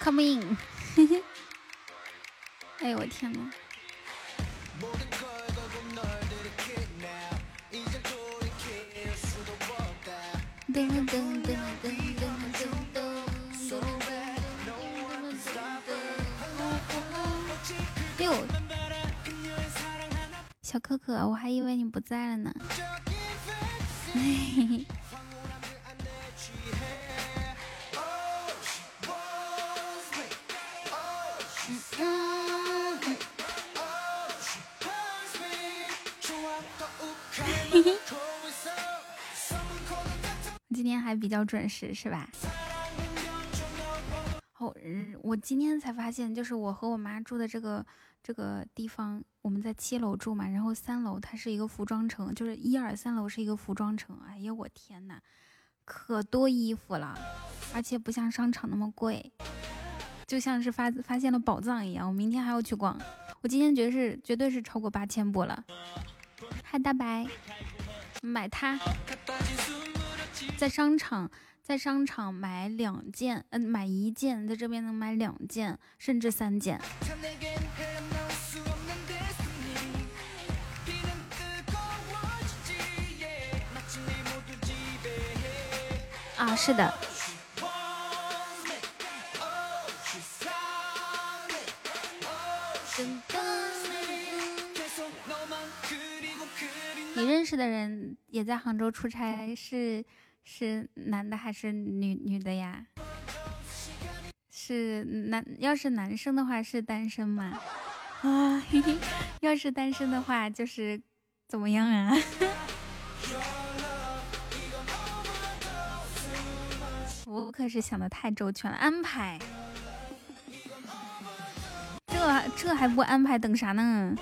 Come in，哎呦我天呐！噔噔噔噔噔噔噔噔。哟，小可可，我还以为你不在了呢。还比较准时是吧？哦，我今天才发现，就是我和我妈住的这个这个地方，我们在七楼住嘛，然后三楼它是一个服装城，就是一二三楼是一个服装城。哎呀，我天呐，可多衣服了，而且不像商场那么贵，就像是发发现了宝藏一样。我明天还要去逛，我今天觉得是绝对是超过八千步了。嗨，大白，买它，在商场。在商场买两件，嗯，买一件，在这边能买两件，甚至三件。啊，是的。你认识的人也在杭州出差，是？是男的还是女女的呀？是男，要是男生的话是单身吗？啊，要是单身的话就是怎么样啊？我可是想的太周全了，安排。这这还不安排，等啥呢？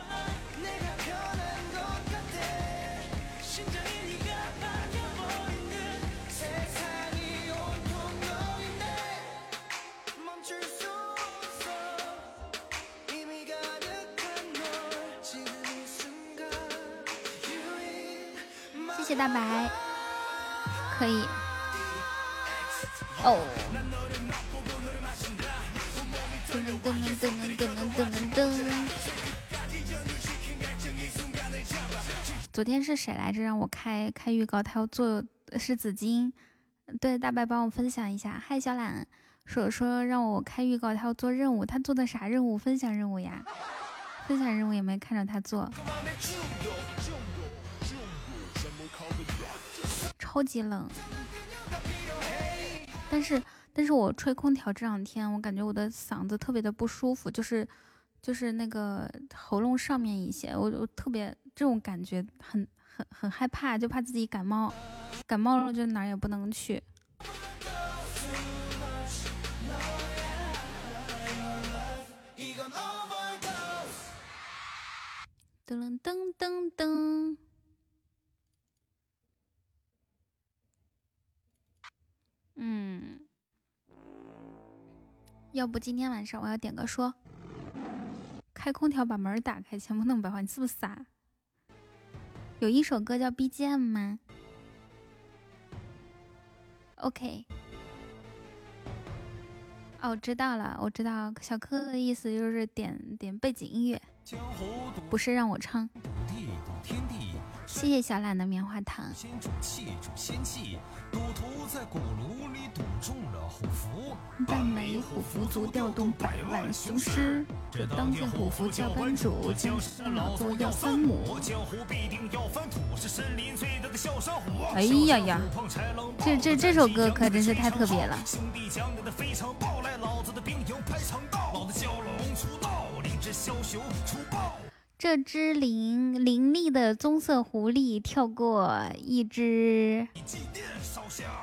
谢大白，可以哦。噔噔噔噔噔噔噔噔。昨天是谁来着？让我开开预告，他要做是紫金。对，大白帮我分享一下。嗨，小懒说说让我开预告，他要做任务。他做的啥任务？分享任务呀？分享任务也没看着他做。超级冷，但是但是我吹空调这两天，我感觉我的嗓子特别的不舒服，就是就是那个喉咙上面一些，我我特别这种感觉很很很害怕，就怕自己感冒，感冒了就哪也不能去。噔噔噔噔。嗯，要不今天晚上我要点个说，开空调把门打开，钱不能白花，你是不是傻？有一首歌叫 BGM 吗？OK，哦，我知道了，我知道小柯的意思就是点点背景音乐，不是让我唱。谢谢小懒的棉花糖。先主气，仙气，赌徒在炉里赌中了虎符，半枚虎符足调动百万雄师。这当今虎符叫班主，江山老祖要三母，江湖必定要翻土，是森林最大的山虎。哎呀呀，这这这首歌可真是太特别了。兄弟的来，老子的兵营排，老子蛟龙出道，枭雄出。这只伶伶俐的棕色狐狸跳过一只。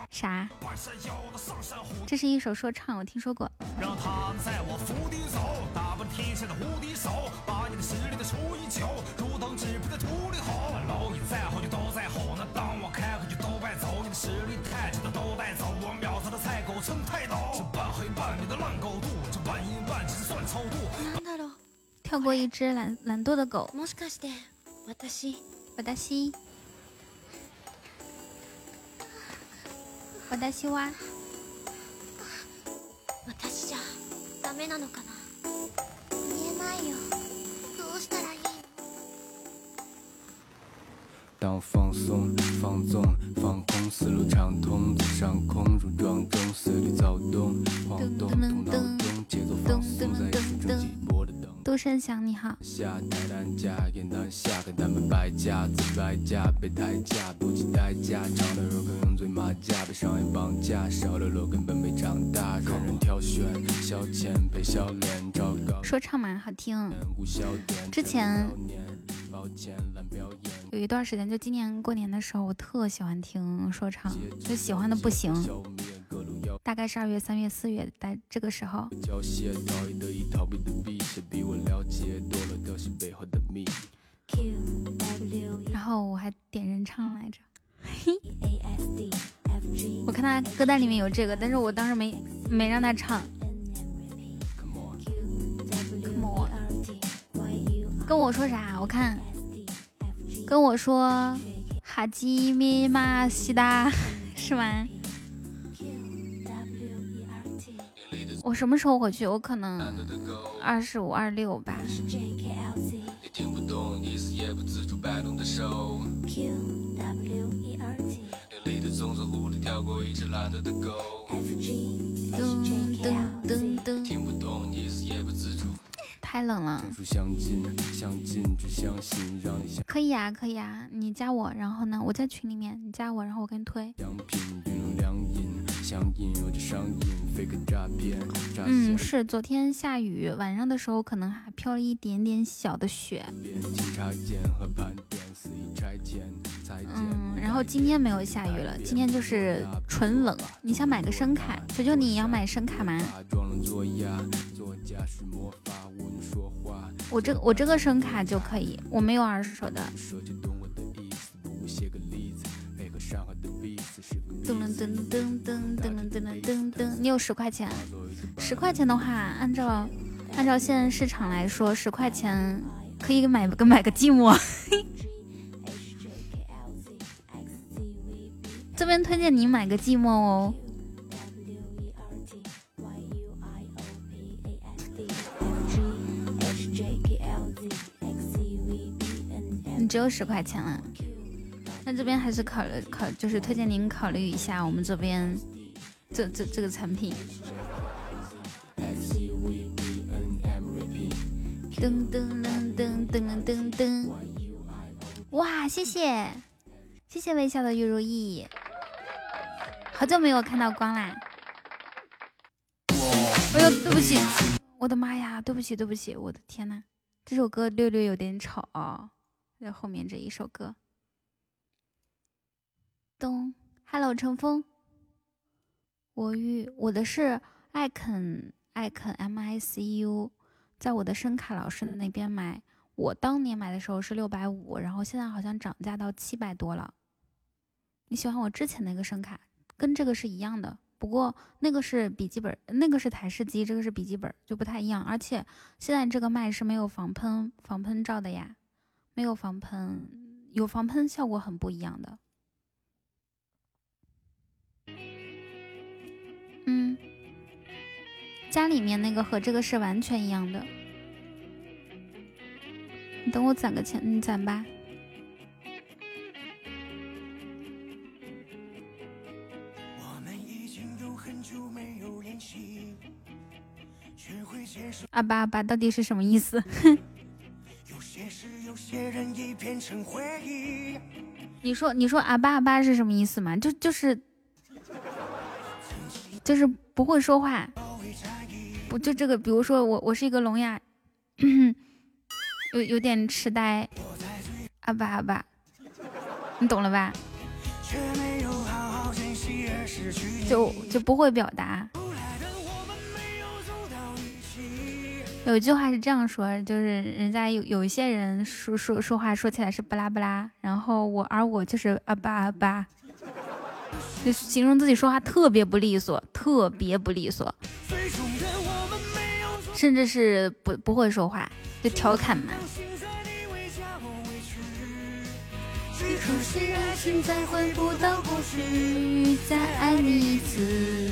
啥？半山腰的上山虎。这是一首说唱，我听说过。让他们在我府邸走，打扮天下的无敌手。把你的实力的除以九，如等纸皮的处理好。老你再好就都在吼。那当我开口就都带走。你的实力太准的都带走。我秒他的菜狗撑太刀。这半黑半绿的烂高度，这半阴半指算操作。难的喽。跳过一只懒懒惰的狗。我大西，我大西哇，我大西呀，ダメなのかな？見えないよ。どうしたらいい？当我放松，放纵，放空，思路畅通；在上空，如撞钟，随律躁动，晃动，动脑中，节奏放松，在心中激波的。无笑点，之前少年抱歉烂表演。有一段时间，就今年过年的时候，我特喜欢听说唱，就喜欢的不行。大概是二月、三月、四月在这个时候。交械，逃逸得意，逃避的避，谁比我了解多了德行背后的秘密？然后我还点人唱来着，我看他歌单里面有这个，但是我当时没没让他唱。Come on 跟我说啥？我看跟我说哈基米马西达 是吗？我什么时候回去？我可能二十五、二六吧。你听不懂，不自主摆动的手。Q W E R T。的，跳过一只懒惰的狗。噔噔噔噔。听不懂，不自主。太冷了。可以啊，可以啊，你加我，然后呢，我在群里面，你加我，然后我给你推。两瓶冰,嗯，骗。是昨天下雨，晚上的时候可能还飘了一点点小的雪。嗯，然后今天没有下雨了，今天就是纯冷。你想买个声卡，求求你要买声卡吗？我这我这个声卡就可以，我没有二手的。噔噔噔噔噔噔噔噔噔，你有十块钱？十块钱的话，按照按照现在市场来说，十块钱可以买个买个寂寞。这边推荐你买个寂寞哦。你只有十块钱了，那这边还是考虑考，就是推荐您考虑一下我们这边这这这个产品。噔噔噔噔噔噔噔，哇，谢谢谢谢微笑的玉如意，好久没有看到光啦。哎呦，对不起，我的妈呀，对不起对不起，我的天呐，这首歌略略有点吵啊、在后面这一首歌。咚，Hello，乘风。我与我的是艾肯艾肯 M I C U，在我的声卡老师那边买。我当年买的时候是六百五，然后现在好像涨价到七百多了。你喜欢我之前那个声卡，跟这个是一样的，不过那个是笔记本，那个是台式机，这个是笔记本，就不太一样。而且现在这个麦是没有防喷防喷罩的呀，没有防喷，有防喷效果很不一样的。家里面那个和这个是完全一样的。你等我攒个钱，你攒吧。我们已经有很久没有联系，学会接受阿巴阿巴到底是什么意思？有些事，有些人已变成回忆。你说你说阿巴阿巴是什么意思吗？就就是就是不会说话，不就这个？比如说我我是一个聋哑，有有点痴呆，阿巴阿巴，你懂了吧？就就不会表达。有一，句话是这样说，就是人家有有一些人说说说话说起来是巴拉巴拉，然后我而我就是阿巴阿巴，就形容自己说话特别不利索，特别不利索，甚至是不不会说话，就调侃嘛。现在你为家我委屈。最初是爱，现在回不到过去，再爱你一次。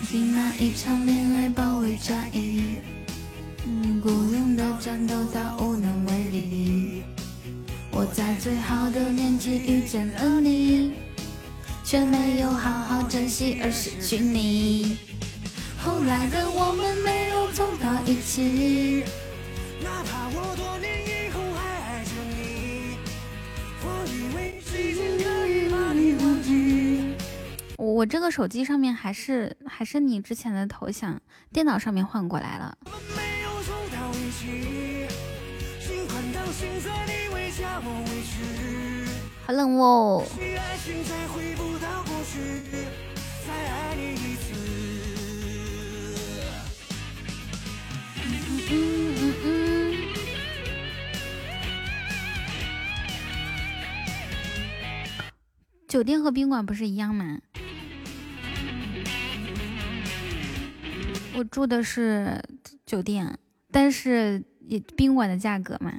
曾经那一场恋爱包围战役，嗯，孤勇的战斗到无能为力。我在最好的年纪遇见了你，却没有好好珍惜而失去你。后来的我们没有走到一起。哪怕我多年以后还爱着你，我以为时间可以把你忘记。我这个手机上面还是还是你之前的头像，电脑上面换过来了。我们没有走到一起，心宽到现在你为家我委屈，好冷哦。许爱情再回不到过去，再爱你一酒店和宾馆不是一样吗？我住的是酒店，但是也宾馆的价格嘛。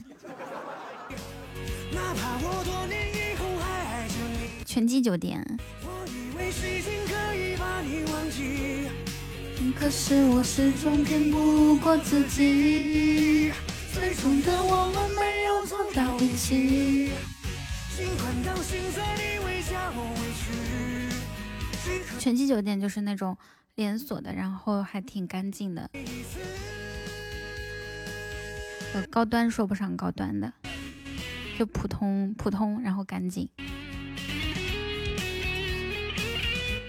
哪怕我多年以后还爱着你，全季酒店。我以为。可是我始终骗不过自己，最终的我们没有走到一起。心宽到现在你为家我委屈。全季酒店就是那种连锁的，然后还挺干净的。呃，高端说不上高端的，就普通普通，然后干净。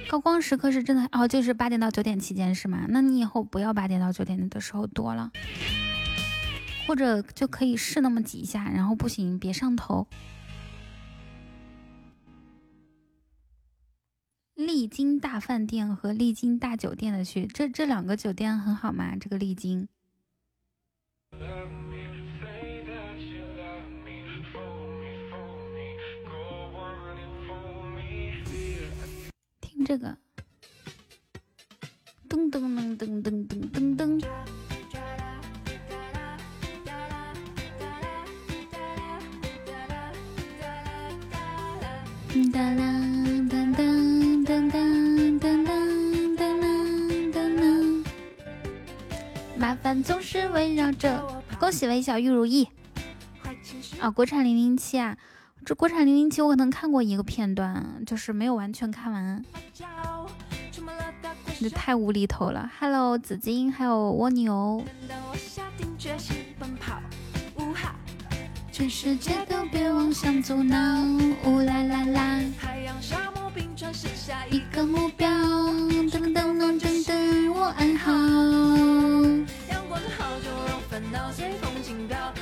高光时刻是真的哦，就是八点到九点期间是吗？那你以后不要八点到九点的时候多了，或者就可以试那么几下，然后不行别上头。丽晶大饭店和丽晶大酒店的区，这这两个酒店很好吗？这个丽晶。这个，噔噔噔噔噔噔噔噔。哒啦哒哒哒哒哒哒哒啦哒啦，麻烦总是围绕着。恭喜微笑玉如意啊！国产零零七啊，这国产零零七我可能看过一个片段，就是没有完全看完。这太无厘头了。Hello，紫金，还有蜗牛。全世界都别妄想阻挠，呜啦啦啦！一个目标，噔噔噔噔噔噔，我安好。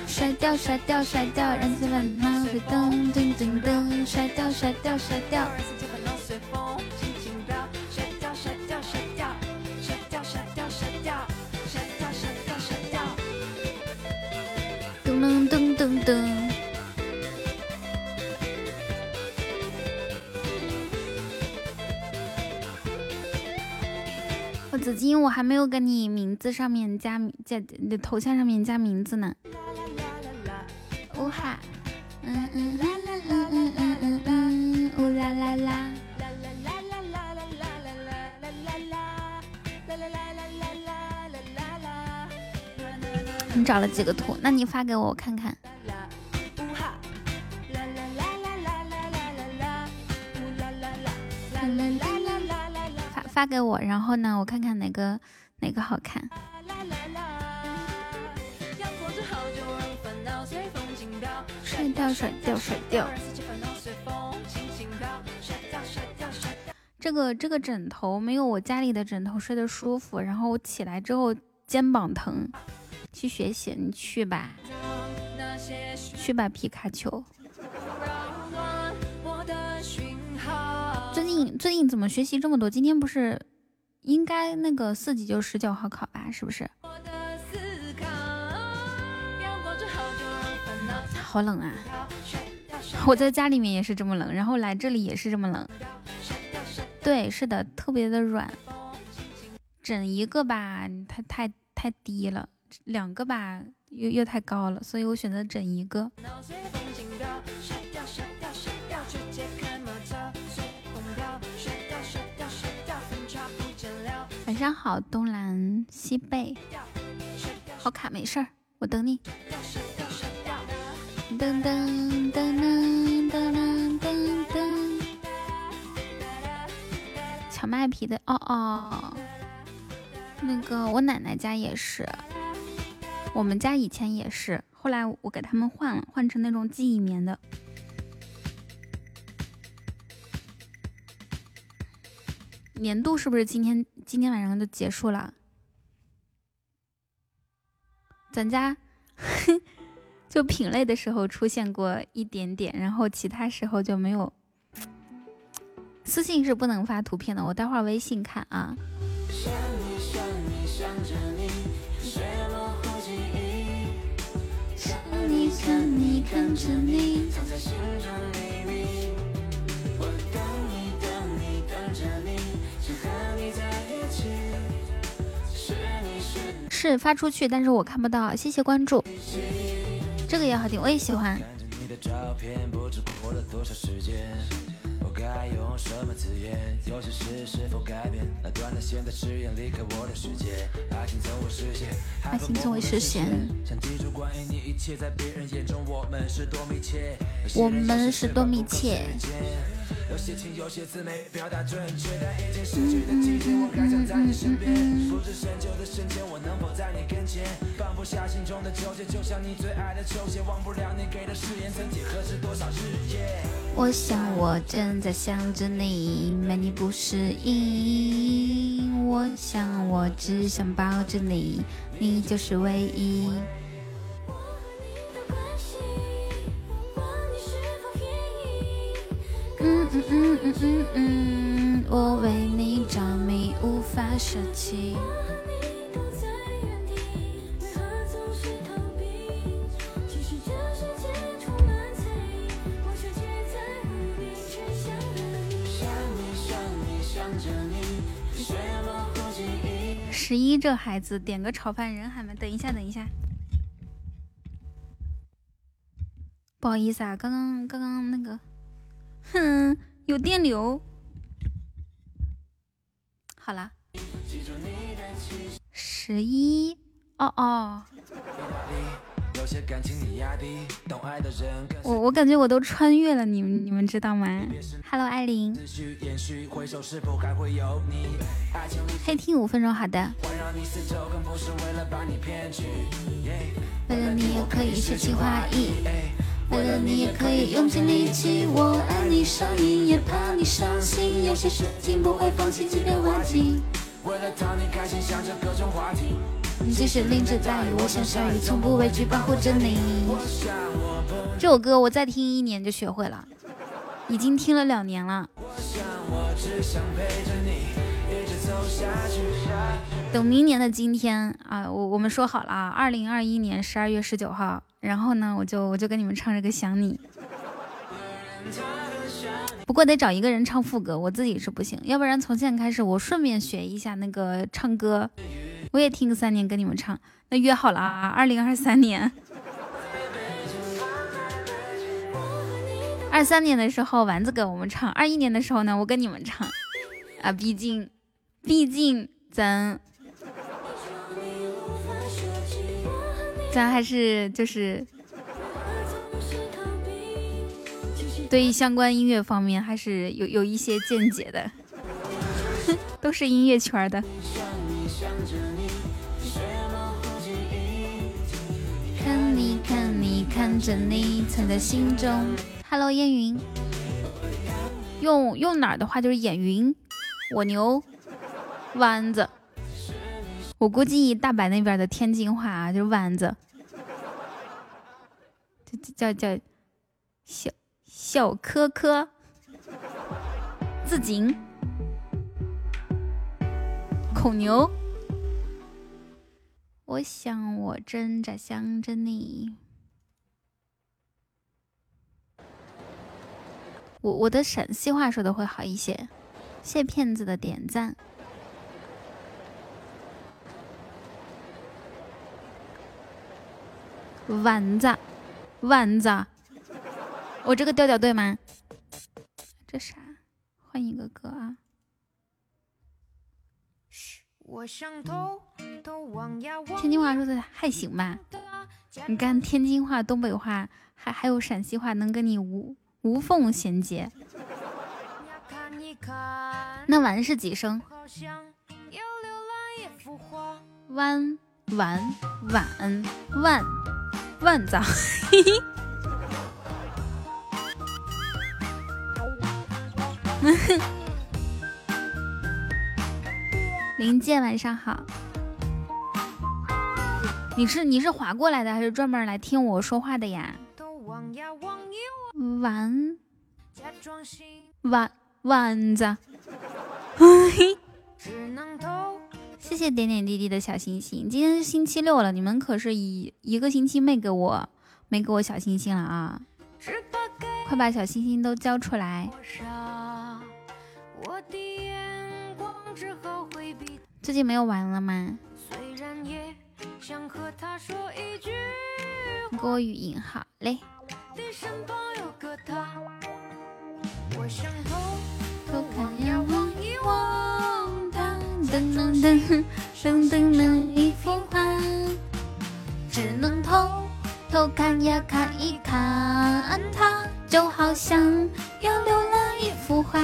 甩掉甩掉甩掉，让自烦恼随噔噔噔噔，甩掉甩掉甩掉。噔噔。我紫金，我还没有跟你名字上面加加，你头像上面加名字呢。呜哈，嗯嗯啦啦嗯嗯嗯嗯嗯，呜啦啦啦。你找了几个图？那你发给我，我看看。发发给我，然后呢，我看看哪个哪个好看。甩掉甩掉甩掉。这个这个枕头没有我家里的枕头睡得舒服，然后我起来之后肩膀疼。去学习，你去吧，去吧，皮卡丘。最近怎么学习这么多？今天不是应该那个四级就十九号考吧？是不是？好冷啊！我在家里面也是这么冷，然后来这里也是这么冷。对，是的，特别的软。整一个吧，太太太低了。两个吧，又又太高了，所以我选择整一个。上好，东南西北，好卡没事儿，我等你。噔噔噔噔噔噔噔，荞麦皮的哦哦，那个我奶奶家也是，我们家以前也是，后来我给他们换了，换成那种记忆棉的。年度是不是今天今天晚上就结束了？咱家 就品类的时候出现过一点点，然后其他时候就没有。私信是不能发图片的，我待会儿微信看啊。是发出去，但是我看不到。谢谢关注，这个也好听，我也喜欢。爱情从未实现。我们是多密切。有些情，有些字没，表达准确的一件事情的记忆，我该想在你身边。不知深秋的深浅，我能否在你跟前？放不下心中的纠结，就像你最爱的球鞋，忘不了你给的誓言，曾几何时多少日夜。我想我正在想着你，没你不适应。我想我只想抱着你，你就是唯一。嗯嗯嗯嗯嗯嗯，我为你着迷，无法舍弃。十一这孩子点个炒饭人还没，等一下等一下，不好意思啊，刚刚刚刚那个。哼，有电流。好了，十一，哦哦。我我感觉我都穿越了，你们你们知道吗？Hello，艾琳。黑听五分钟，好的。为了你，也可以诗情画意。为了你也可以用尽力气，我爱你上瘾，也怕你伤心。有些事情不会放弃，即便忘记。为了讨你开心，想着各种话题。即使淋着大雨，我像鲨鱼，从不畏惧，保护着你。这首歌我再听一年就学会了，已经听了两年了。等明年的今天啊，我我们说好了啊，二零二一年十二月十九号。然后呢，我就我就跟你们唱这个想你，不过得找一个人唱副歌，我自己是不行。要不然从现在开始，我顺便学一下那个唱歌，我也听个三年跟你们唱。那约好了啊，二零二三年，二三年的时候丸子给我们唱，二一年的时候呢，我跟你们唱啊，毕竟，毕竟咱。咱还是就是对于相关音乐方面还是有有一些见解的，都是音乐圈的。看你看你看着你藏在心中。Hello，烟云，用用哪儿的话就是眼云，我牛，弯子。我估计大白那边的天津话啊，就是弯子。叫叫小小科科，自警，孔牛。我想我正在想着你。我我的陕西话说的会好一些。谢骗子的点赞。丸子。丸子，我这个调调对吗？这啥？换一个歌啊！天津话说的还行吧？你看天津话、东北话，还还有陕西话，能跟你无无缝衔接。那完是几声？弯完晚万万脏。林健，晚上好。你是你是划过来的，还是专门来听我说话的呀？丸丸丸子，谢谢点点滴滴的小星星。今天是星期六了，你们可是一一个星期没给我没给我小星星了啊！快把小星星都交出来。最近没有玩了吗？你给我语音好嘞。偷看一望，噔噔噔噔噔噔一幅画，只能偷偷看呀看一看它，就好像要浏览一幅画。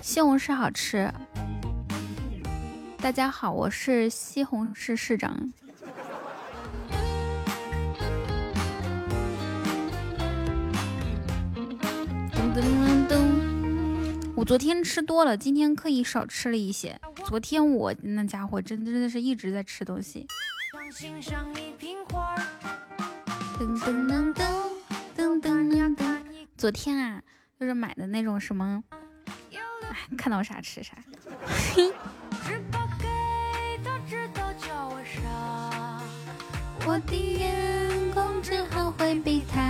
西红柿好吃。大家好，我是西红柿市长。噔噔噔噔，我昨天吃多了，今天刻意少吃了一些。昨天我那家伙真真的是一直在吃东西。噔噔噔噔噔噔噔，昨天啊，就是买的那种什么，哎，看到啥吃啥。嘿。我的眼光只好回避他，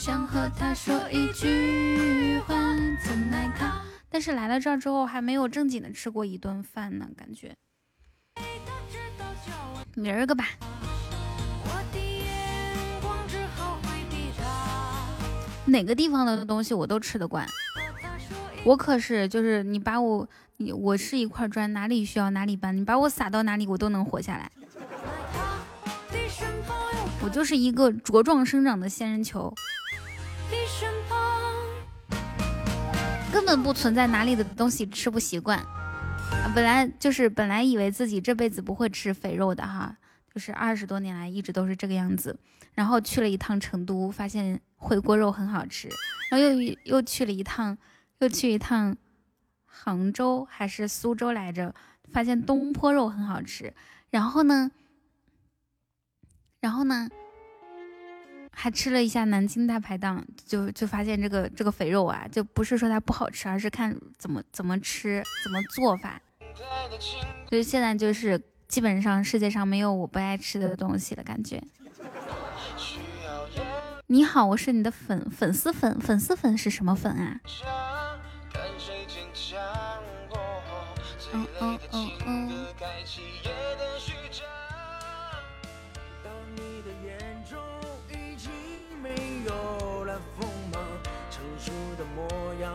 想和他说一句话，怎奈他，但是来了这儿之后还没有正经的吃过一顿饭呢，感觉。明儿个吧。哪个地方的东西我都吃得惯，我可是就是你把我。你我是一块砖，哪里需要哪里搬，你把我撒到哪里，我都能活下来。我就是一个茁壮生长的仙人球，你身旁根本不存在哪里的东西吃不习惯。本来就是本来以为自己这辈子不会吃肥肉的哈，就是二十多年来一直都是这个样子。然后去了一趟成都，发现回锅肉很好吃，然后又又去了一趟，又去一趟。杭州还是苏州来着？发现东坡肉很好吃，然后呢，然后呢，还吃了一下南京大排档，就就发现这个这个肥肉啊，就不是说它不好吃，而是看怎么怎么吃，怎么做法。所以现在就是基本上世界上没有我不爱吃的东西了，感觉。你好，我是你的粉粉丝粉粉丝粉是什么粉啊？嗯嗯嗯嗯。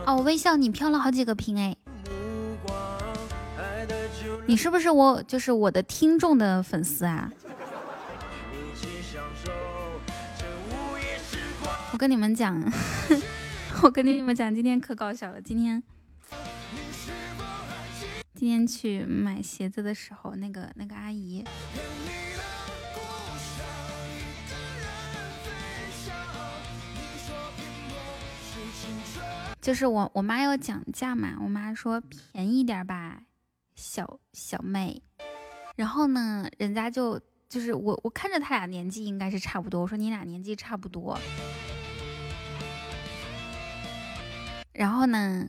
哦，微笑，你飘了好几个屏哎！你是不是我就是我的听众的粉丝啊？我跟你们讲，我跟你们讲，今天可搞笑了，今天。今天去买鞋子的时候，那个那个阿姨，就是我我妈要讲价嘛，我妈说便宜点吧，小小妹。然后呢，人家就就是我我看着他俩年纪应该是差不多，我说你俩年纪差不多。然后呢，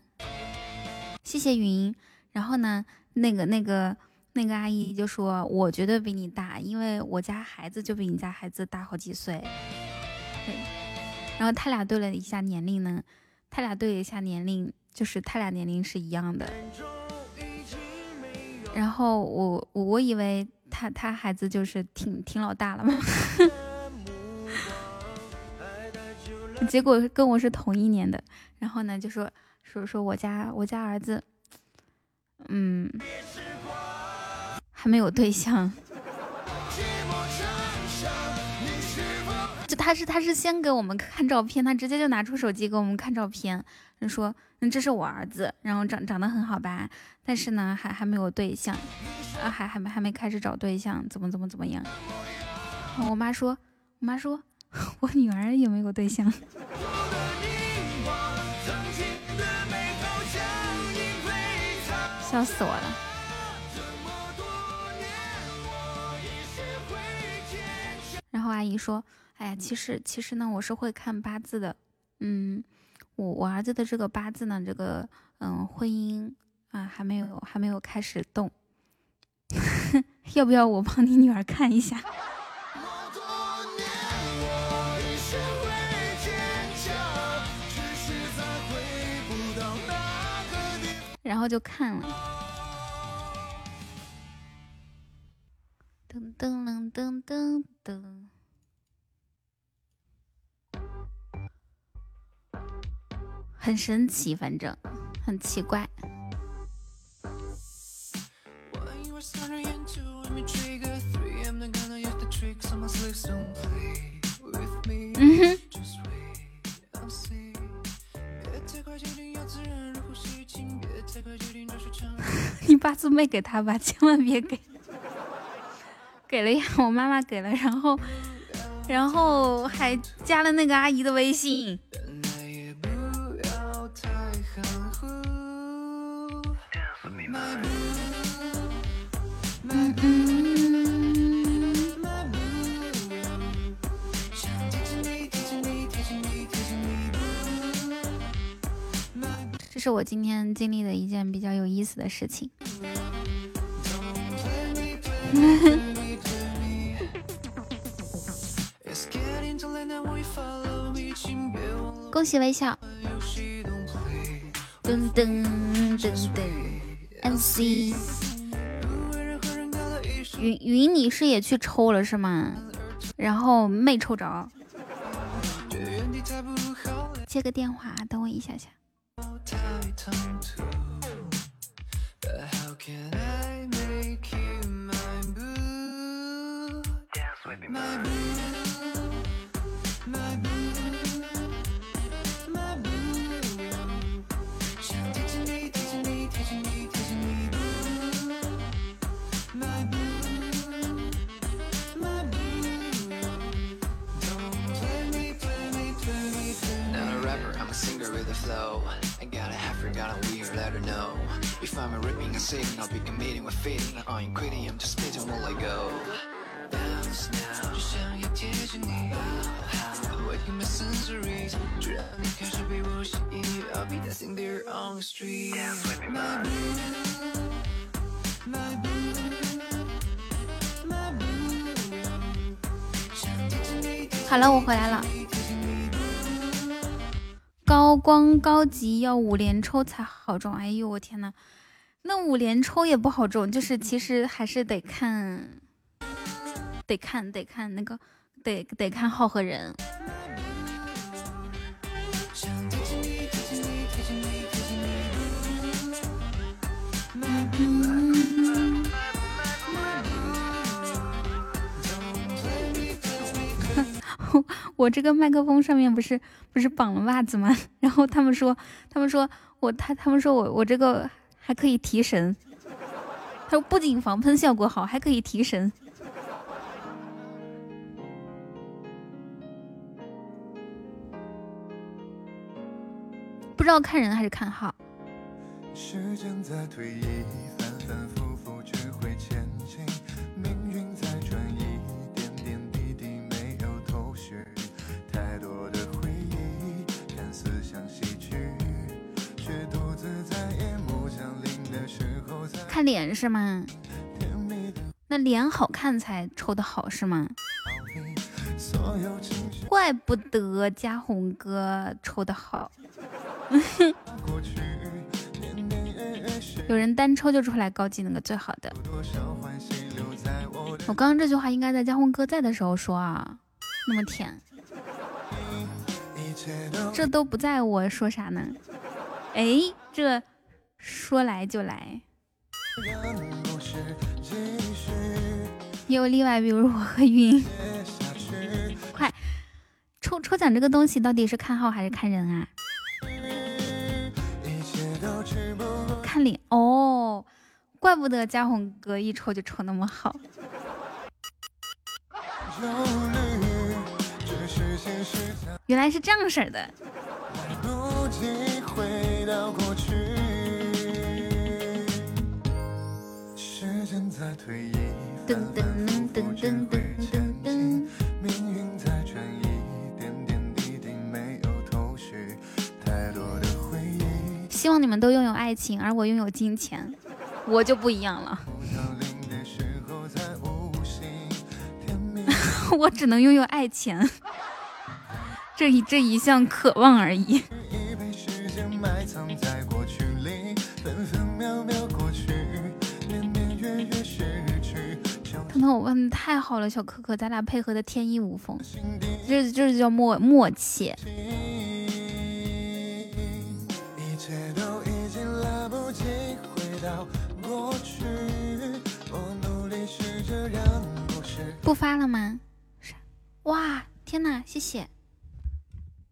谢谢云。然后呢，那个那个那个阿姨就说：“我绝对比你大，因为我家孩子就比你家孩子大好几岁。”然后他俩对了一下年龄呢，他俩对一下年龄，就是他俩年龄是一样的。然后我我我以为他他孩子就是挺挺老大了嘛。结果跟我是同一年的。然后呢，就说说说我家我家儿子，嗯，还没有对象。就他是他是先给我们看照片，他直接就拿出手机给我们看照片，就说嗯这是我儿子，然后长长得很好吧，但是呢还还没有对象，啊还还没还没开始找对象，怎么怎么怎么样？我妈说，我妈说 我女儿也没有对象，笑死我了。然后阿姨说。哎呀，其实其实呢，我是会看八字的。嗯，我我儿子的这个八字呢，这个嗯婚姻啊还没有还没有开始动，要不要我帮你女儿看一下？然后就看了，噔噔噔噔噔。很神奇，反正很奇怪。嗯哼，你八字没给他吧？千万别给。给了呀，我妈妈给了，然后，然后还加了那个阿姨的微信。这是我今天经历的一件比较有意思的事情。恭喜微笑。噔噔噔噔，N C。云云，你是也去抽了是吗？然后没抽着。接个电话，等我一下下。好了，我回来了。 光高级要五连抽才好中，哎呦我天呐，那五连抽也不好中，就是其实还是得看，得看得看那个，得得看号和人。我这个麦克风上面不是不是绑了袜子吗？然后他们说，他们说我他他们说我我这个还可以提神，他说不仅防喷效果好，还可以提神。不知道看人还是看号。看脸是吗？那脸好看才抽的好是吗？怪不得嘉宏哥抽的好。有人单抽就出来高级那个最好的。我刚刚这句话应该在嘉宏哥在的时候说啊，那么甜。这都不在我说啥呢？哎，这说来就来。也有例外，比如我和云。快，抽抽奖这个东西到底是看号还是看人啊？看脸哦，怪不得嘉宏哥一抽就抽那么好。原来是这样式希望你们都拥有爱情，而我拥有金钱，我就不一样了。我只能拥有爱情，这一这一项渴望而已。那，我问的太好了，小可可，咱俩配合的天衣无缝，这这叫默默契。不发了吗？哇，天哪！谢谢，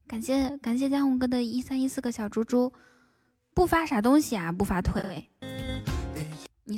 感谢感谢嘉宏哥的一三一四个小猪猪。不发啥东西啊？不发腿？你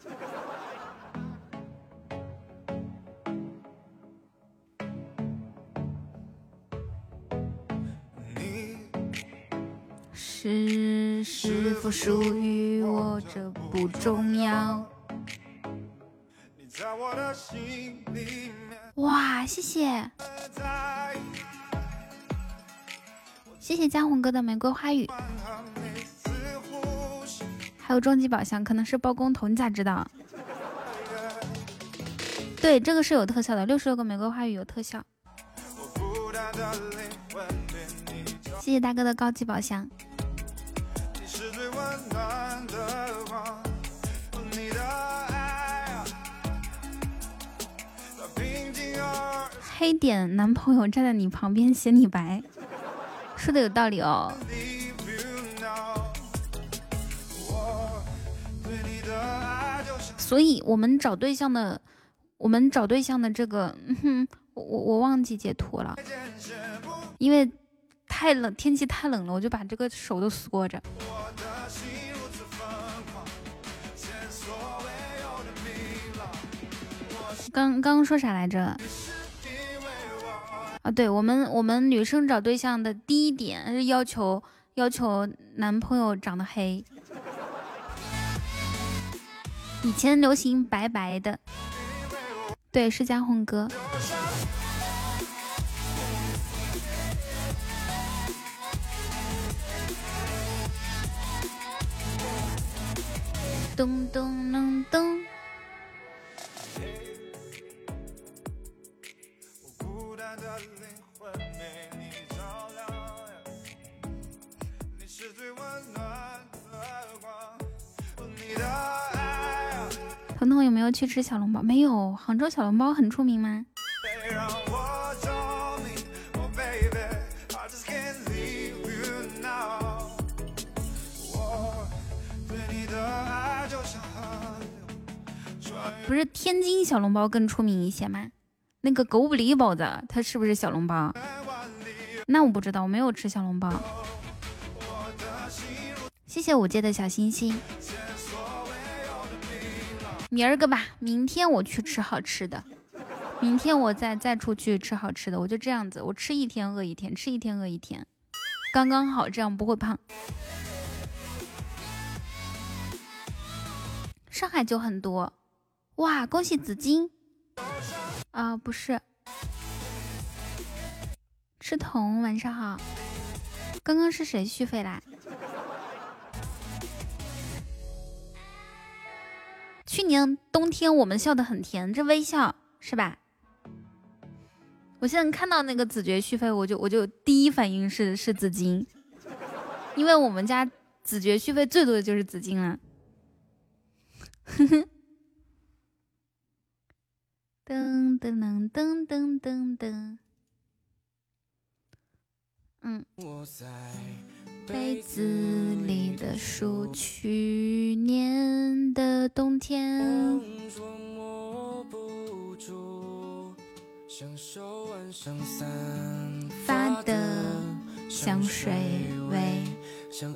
是是否属于我，这不重要。哇，谢谢。谢谢江红哥的玫瑰花语，还有终极宝箱，可能是包工头，你咋知道？对，这个是有特效的，六十六个玫瑰花语有特效。谢谢大哥的高级宝箱。黑点男朋友站在你旁边嫌你白。说的有道理哦，所以我们找对象的，我们找对象的这个，我我我忘记截图了，因为太冷，天气太冷了，我就把这个手都缩着。刚刚说啥来着？啊，对我们我们女生找对象的第一点是要求要求男朋友长得黑，以前流行白白的，对，是家宏哥。咚咚咚咚。彤彤有没有去吃小笼包？没有，杭州小笼包很出名吗？不是天津小笼包更出名一些吗？那个狗不理包子，它是不是小笼包？那我不知道，我没有吃小笼包。谢谢五阶的小心心。明儿个吧，明天我去吃好吃的，明天我再再出去吃好吃的，我就这样子，我吃一天饿一天，吃一天饿一天，刚刚好，这样不会胖。上海就很多，哇，恭喜紫金啊，不是，赤瞳，晚上好，刚刚是谁续费啦？去年冬天我们笑得很甜，这微笑是吧？我现在看到那个子爵续费，我就我就第一反应是是紫金，因为我们家子爵续费最多的就是紫金了。噔 噔噔噔噔噔噔，嗯。被子里的书，去年的冬天。发的香水味。红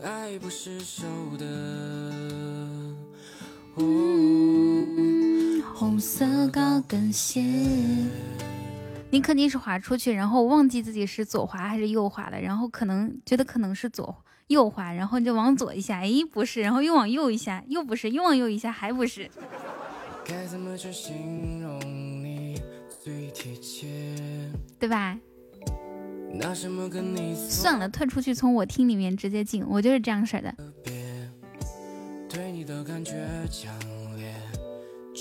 你肯定是滑出去，然后忘记自己是左滑还是右滑了，然后可能觉得可能是左右滑，然后你就往左一下，哎不是，然后又往右一下，又不是，又往右一下，还不是。对吧？算了，退出去，从我厅里面直接进，我就是这样式的。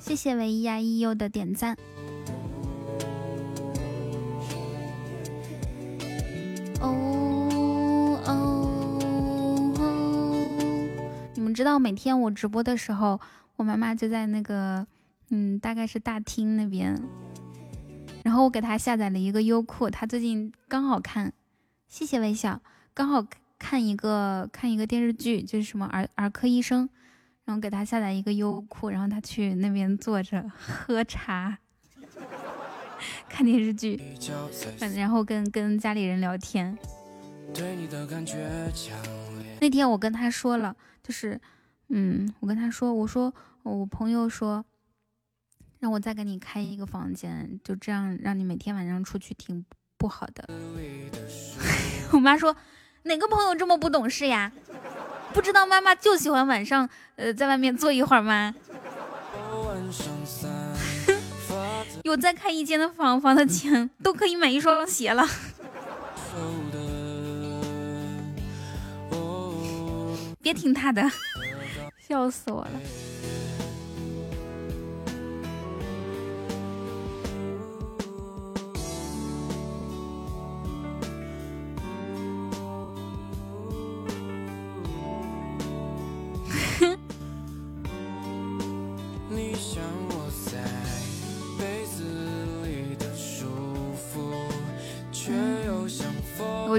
谢谢唯一呀一优的点赞。哦哦哦！你们知道每天我直播的时候，我妈妈就在那个，嗯，大概是大厅那边。然后我给她下载了一个优酷，她最近刚好看，谢谢微笑，刚好看一个看一个电视剧，就是什么儿儿科医生。然后给他下载一个优酷，然后他去那边坐着喝茶。看电视剧，然后跟跟家里人聊天。那天我跟他说了，就是，嗯，我跟他说，我说我朋友说，让我再给你开一个房间，就这样让你每天晚上出去挺不好的。我妈说，哪个朋友这么不懂事呀？不知道妈妈就喜欢晚上，呃，在外面坐一会儿吗？有再开一间的房，房的钱都可以买一双鞋了。别听他的，笑死我了。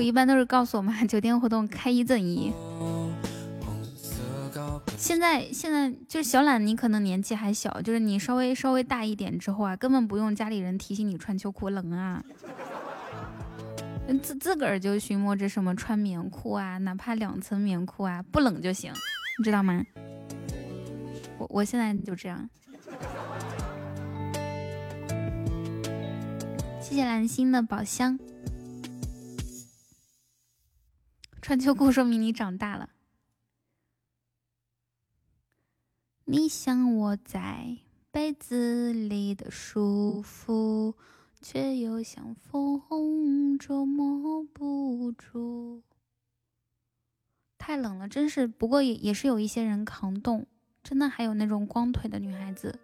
我一般都是告诉我妈，酒店活动开一赠一。现在现在就是小懒，你可能年纪还小，就是你稍微稍微大一点之后啊，根本不用家里人提醒你穿秋裤冷啊，自自个儿就寻摸着什么穿棉裤啊，哪怕两层棉裤啊，不冷就行，你知道吗？我我现在就这样。谢谢蓝心的宝箱。穿秋裤说明你长大了。你像窝在被子里的舒服，却又像风捉摸不住。太冷了，真是。不过也也是有一些人扛冻，真的还有那种光腿的女孩子。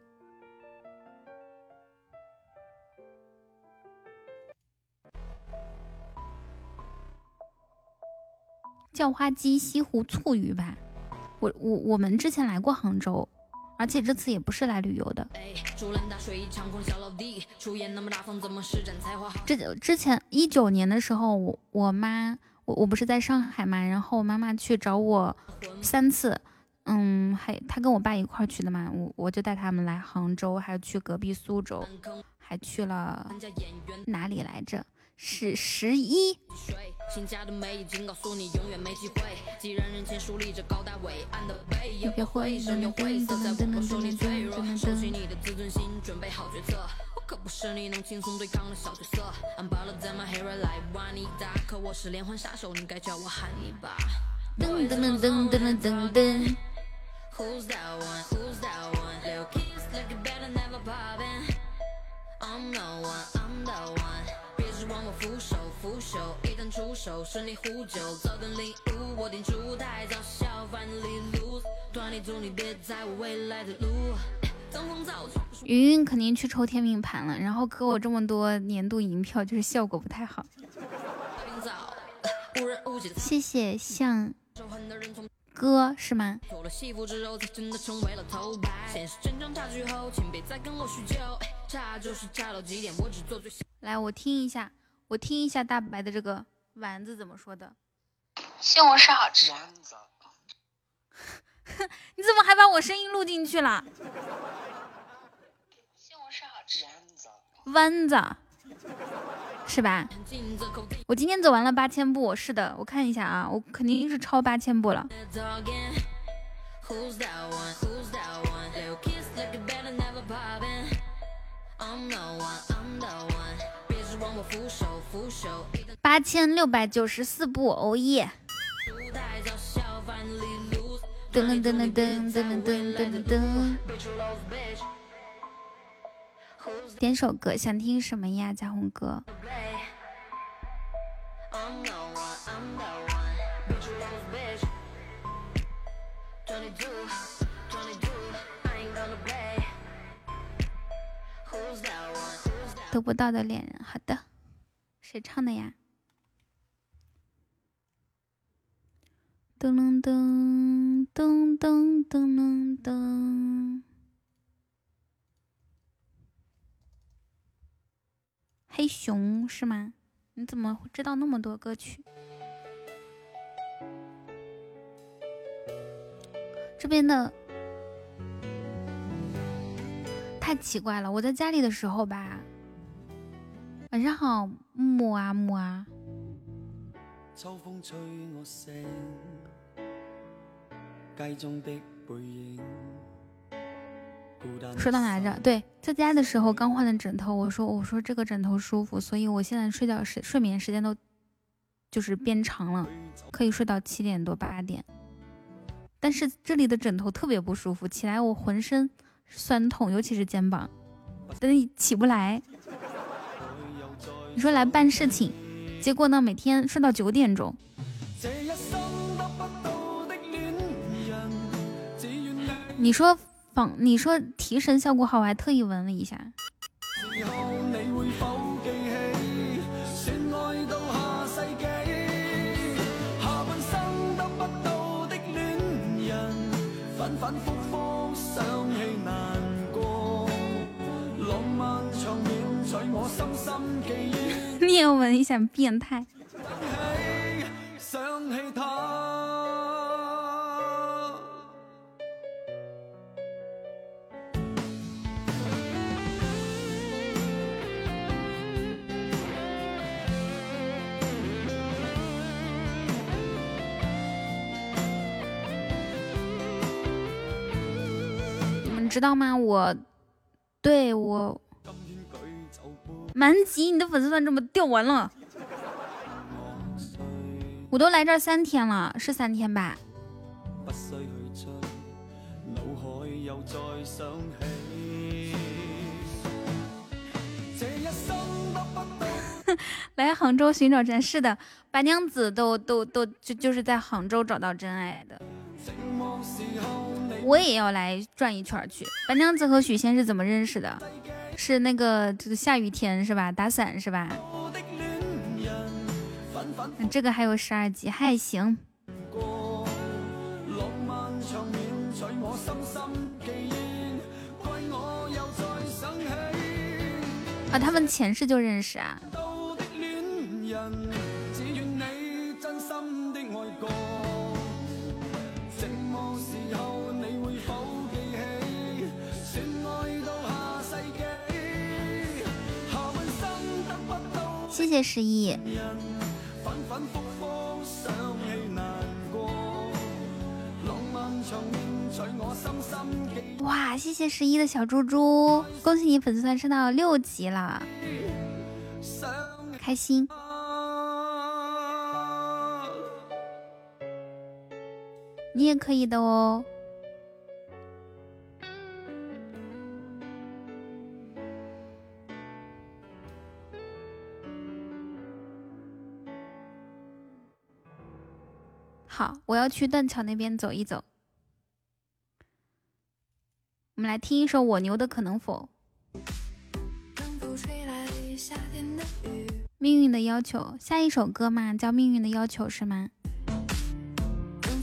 叫花鸡、西湖、醋鱼吧。我我我们之前来过杭州，而且这次也不是来旅游的。这之前一九年的时候，我我妈我我不是在上海嘛，然后我妈妈去找我三次，嗯，还她跟我爸一块儿去的嘛，我我就带他们来杭州，还有去隔壁苏州，还去了哪里来着？是十一睡秦的美告诉你永远没机会既然人前树立着高大伟岸的背影灰一你灰色再不说你脆弱收起你的自尊心准备好我可不是你能轻松对抗的小角色 i'm baller than my hero like yawnida 可我是连环杀手你该叫我吧噔噔噔噔噔噔噔 who's that one who's that one little kids look better never robin i'm no one i'm the one 我一旦出手呼救。早点领悟，我点出太早笑，finally lose。团里祝你别在我未来的路。云云肯定去抽天命盘了，然后给我这么多年度银票，就是效果不太好。谢谢向哥是吗？来，我听一下，我听一下大白的这个丸子怎么说的。西红柿好吃。你怎么还把我声音录进去了？西红柿好吃。丸子，是吧？我今天走完了八千步，是的，我看一下啊，我肯定是超八千步了。八千六百九十四步，哦耶！噔噔噔噔噔噔噔噔噔。点首歌，想听什么呀，彩虹哥？得不到的恋人，好的，谁唱的呀？噔噔噔噔噔噔噔，黑熊是吗？你怎么知道那么多歌曲？这边的太奇怪了。我在家里的时候吧，晚上好，木啊木啊。说到哪着？对，在家的时候刚换的枕头，我说我说这个枕头舒服，所以我现在睡觉时睡眠时间都就是变长了，可以睡到七点多八点。但是这里的枕头特别不舒服，起来我浑身酸痛，尤其是肩膀，但是起不来。你说来办事情，结果呢每天睡到九点钟。你说你说提神效果好，我还特意闻了一下。你 也闻一下，变态。想起他。知道吗？我对我满级，你的粉丝团怎么掉完了？我都来这儿三天了，是三天吧？来杭州寻找真是的，白娘子都都都就就是在杭州找到真爱的。我也要来转一圈去。白娘子和许仙是怎么认识的？是那个这个下雨天是吧？打伞是吧？那这个还有十二级，还行。啊，他们前世就认识啊。谢谢十一。哇，谢谢十一的小猪猪，恭喜你粉丝团升到六级了，开心。你也可以的哦。好，我要去断桥那边走一走。我们来听一首《我牛的可能否》。命运的要求，下一首歌嘛，叫《命运的要求》是吗？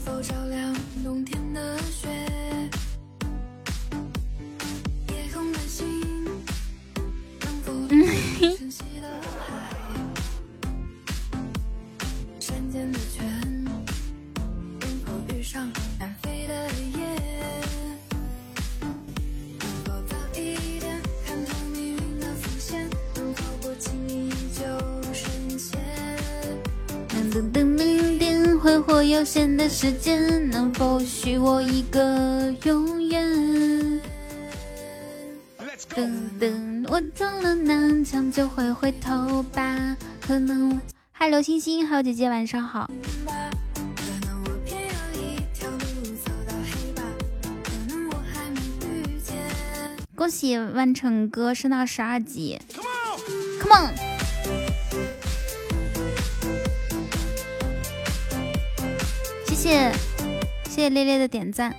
挥霍 有限的时间，能否许我一个永远？等等，我撞了南墙就会回头吧。可能，嗨，刘星星，还有姐姐，晚上好。恭喜万成哥升到十二级，Come on！谢谢谢烈烈的点赞，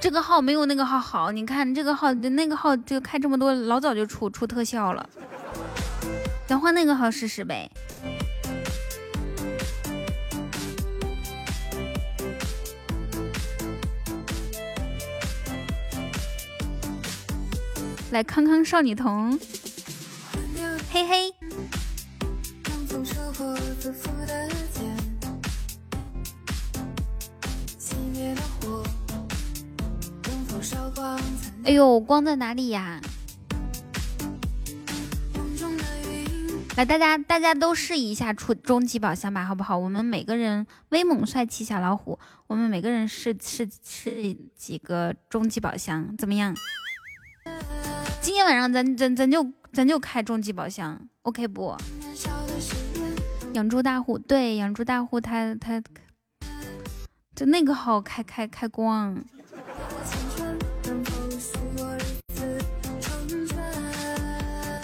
这个号没有那个号好，你看这个号那个号就开这么多，老早就出出特效了，咱换那个号试试呗。来康康少女童，嘿嘿。哎呦，光在哪里呀？来，大家大家都试一下出终极宝箱吧，好不好？我们每个人威猛帅气小老虎，我们每个人试试试几个终极宝箱，怎么样？今天晚上咱咱咱就咱就开终极宝箱，OK 不？养猪大户，对，养猪大户，他他就那个号开开开光。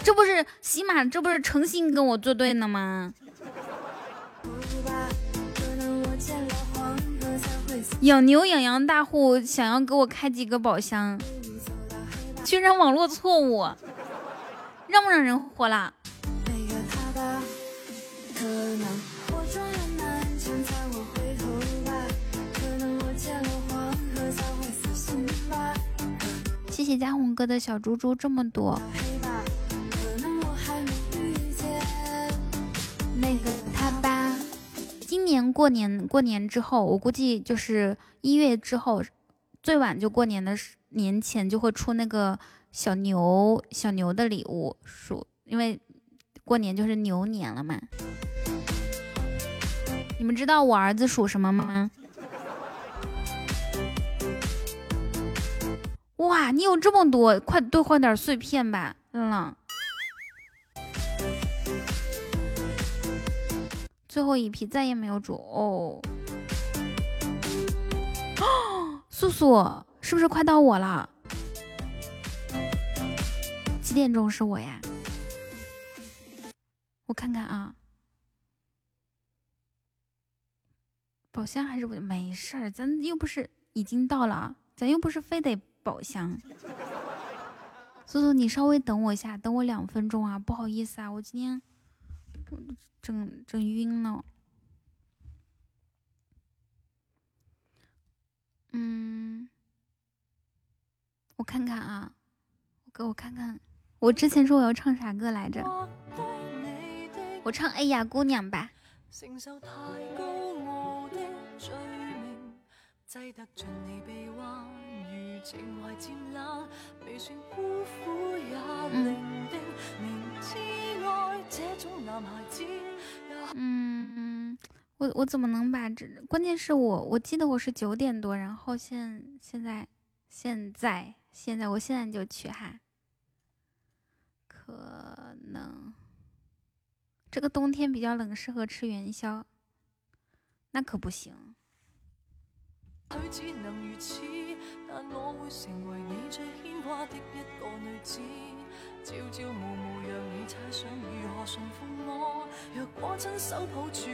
这不是喜马，这不是诚心跟我作对呢吗？养牛养羊大户想要给我开几个宝箱，居然网络错误，让不让人活了了？谢谢嘉宏哥的小猪猪这么多。那个他吧，今年过年过年之后，我估计就是一月之后，最晚就过年的年前就会出那个小牛小牛的礼物，属因为过年就是牛年了嘛。你们知道我儿子属什么吗？哇，你有这么多，快兑换点碎片吧，冷冷。最后一批再也没有主哦哦，素素是不是快到我了？几点钟是我呀？我看看啊，宝箱还是不没事儿，咱又不是已经到了，咱又不是非得宝箱。苏苏，你稍微等我一下，等我两分钟啊，不好意思啊，我今天。整整晕了，嗯，我看看啊，给，我看看。我之前说我要唱啥歌来着？我唱《哎呀姑娘》吧。嗯我我怎么能把这关键是我我记得我是九点多然后现现在现在现在我现在就去哈。可能这个冬天比较冷适合吃元宵。那可不行。他只能如此但我会成为你最牵挂的一个女子朝朝暮暮让你猜想如何驯服我若果亲手抱住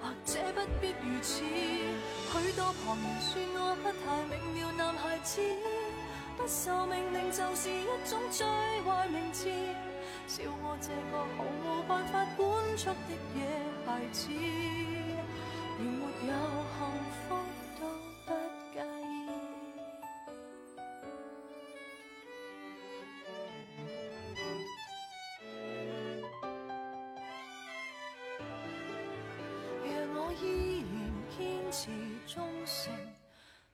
或者不必如此许多旁人说我不太明了男孩子不受命令就是一种最坏名字笑我这个毫无办法管束的野孩子连没有幸福都不介意。若我依然坚持忠诚，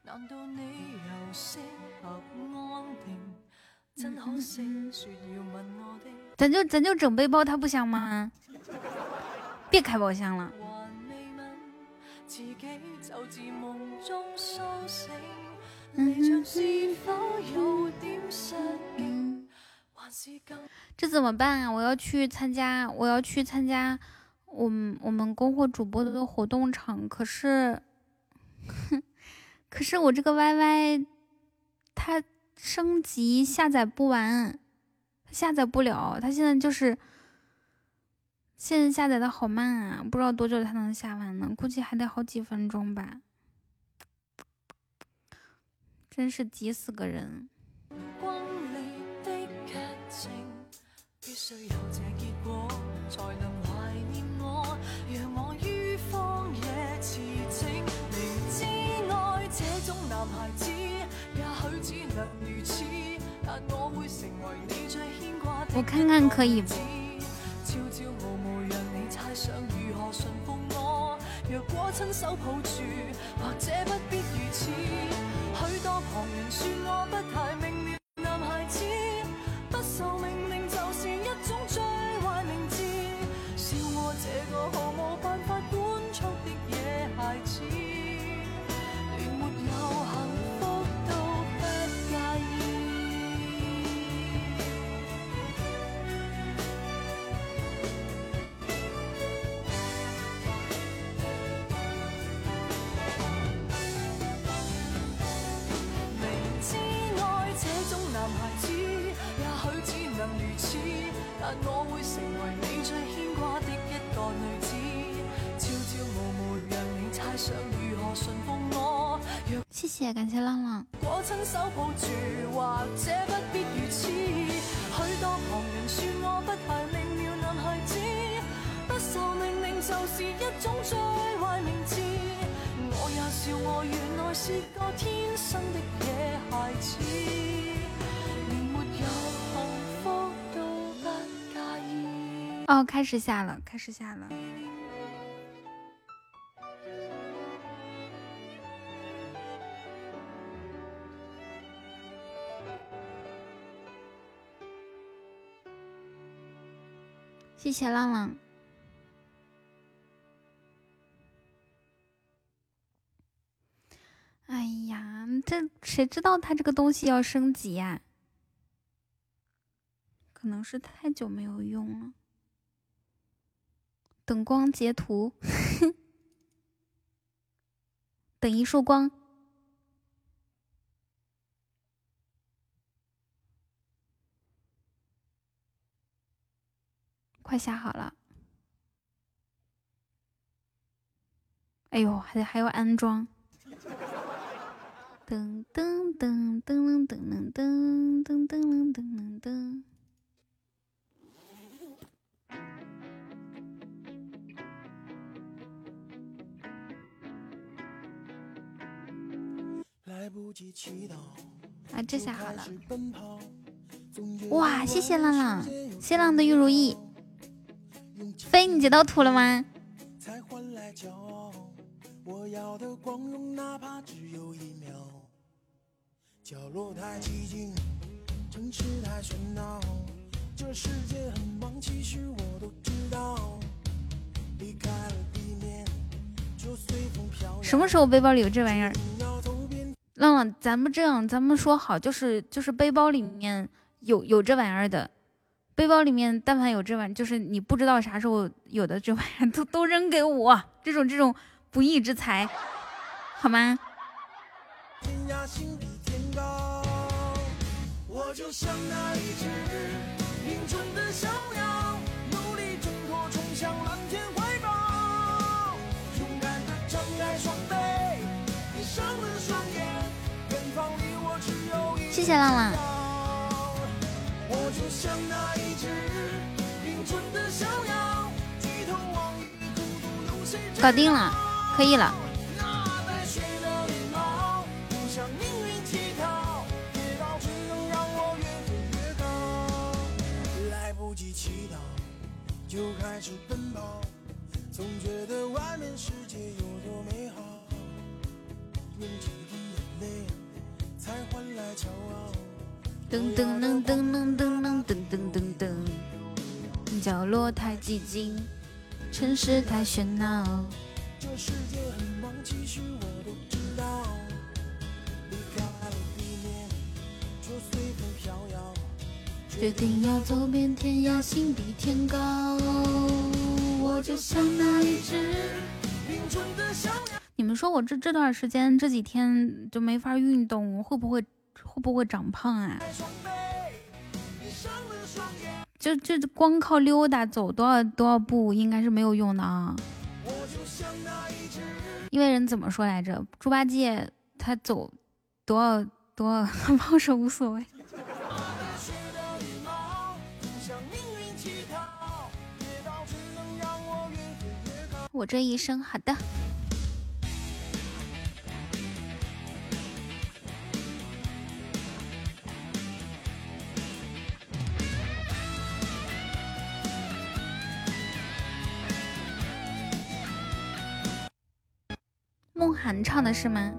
难道你又适合安定？真可惜，说要问我，咱就咱就整背包，它不香吗？别开宝箱了。自己就自梦中苏醒，离场是否有点失敬？还是更这怎么办啊？我要去参加，我要去参加我们我们供货主播的活动场，可是，可是我这个 YY 它升级下载不完，下载不了，它现在就是现在下载的好慢啊，不知道多久才能下完呢，估计还得好几分钟吧，真是急死个人。我看看可以。想如何驯服我若果亲手抱住或者不必如此许多旁人说我不太明了男孩子信奉我谢谢感谢浪浪。如果亲手抱住或者不必如此许多旁人说我不太明了男孩子不受命令就是一种最坏名字。我也笑我原来是个天生的野孩子连没有幸福都不介意。哦开始下了开始下了。谢谢浪浪。哎呀，这谁知道他这个东西要升级呀？可能是太久没有用了。等光截图，等一束光，快下好了。哎呦，还还要安装。噔噔噔噔噔噔噔噔噔噔噔噔。啊，这下好了。哇，谢谢浪浪，谢浪的玉如意。飞，你截到图了吗？才换来骄傲。我要的光荣，哪怕只有一秒。角落太寂静，城市太喧闹，这世界很忙，其实我都知道。离开了地面，就随风飘。什么时候背包里有这玩意儿？浪浪，咱们这样，咱们说好，就是就是背包里面有有这玩意儿的，背包里面但凡有这玩意儿，就是你不知道啥时候有的这玩意儿，都都扔给我，这种这种不义之财，好吗？天涯，心比天高。我就像那一只的小鸟，努力挣脱，冲向蓝天怀抱。勇敢的张开双臂，闭上了双眼，远方离我只有一谢谢浪浪，我就像那一高。来不及祈祷，就开始奔跑，总觉得外面世界有多美好。用几滴眼泪，才换来骄傲。噔噔噔噔噔噔噔噔噔噔噔，角落太寂静，城市太喧闹。这世界很忙，其实我都知道。离开了地面，就随风飘摇。决定要走遍天涯，心比天高。我就像那一只。林中的小鸟，你们说我这这段时间这几天就没法运动，会不会会不会长胖啊？就就光靠溜达走多少多少步应该是没有用的啊。因为人怎么说来着？猪八戒他走多少多少 猫是无所谓。我这一生，好的。梦涵唱的是吗？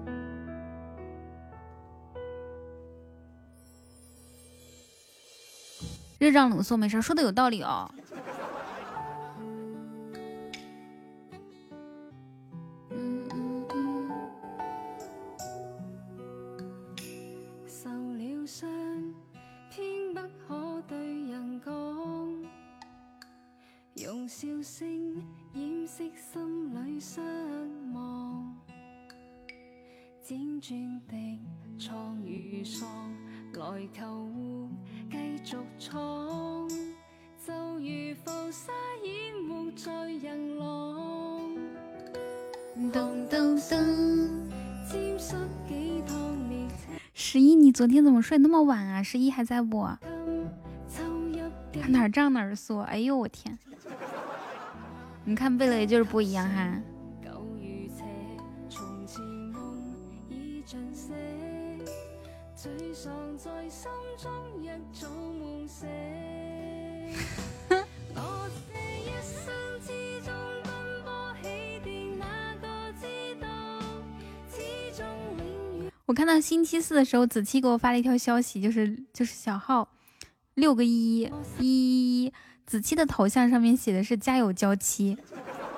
热胀冷缩没事，说的有道理哦。嗯嗯嗯受了伤，偏不可對人講，用笑聲掩飾心裏失望。輾轉的創與喪，來求護，繼續闖，就如浮沙淹沒在人浪。噔噔噔。沾濕幾趟烈情。十一，你昨天怎么睡那么晚啊？十一还在不？哪儿胀哪儿缩。哎呦我天！你看贝勒也就是不一样哈。在心中一早夢醒。我這一生之中奔波起跌，哪個知道？始終永遠。我看到星期四的时候，子期给我发了一条消息，就是就是小号六个一一一一，子期的头像上面写的是家有娇妻。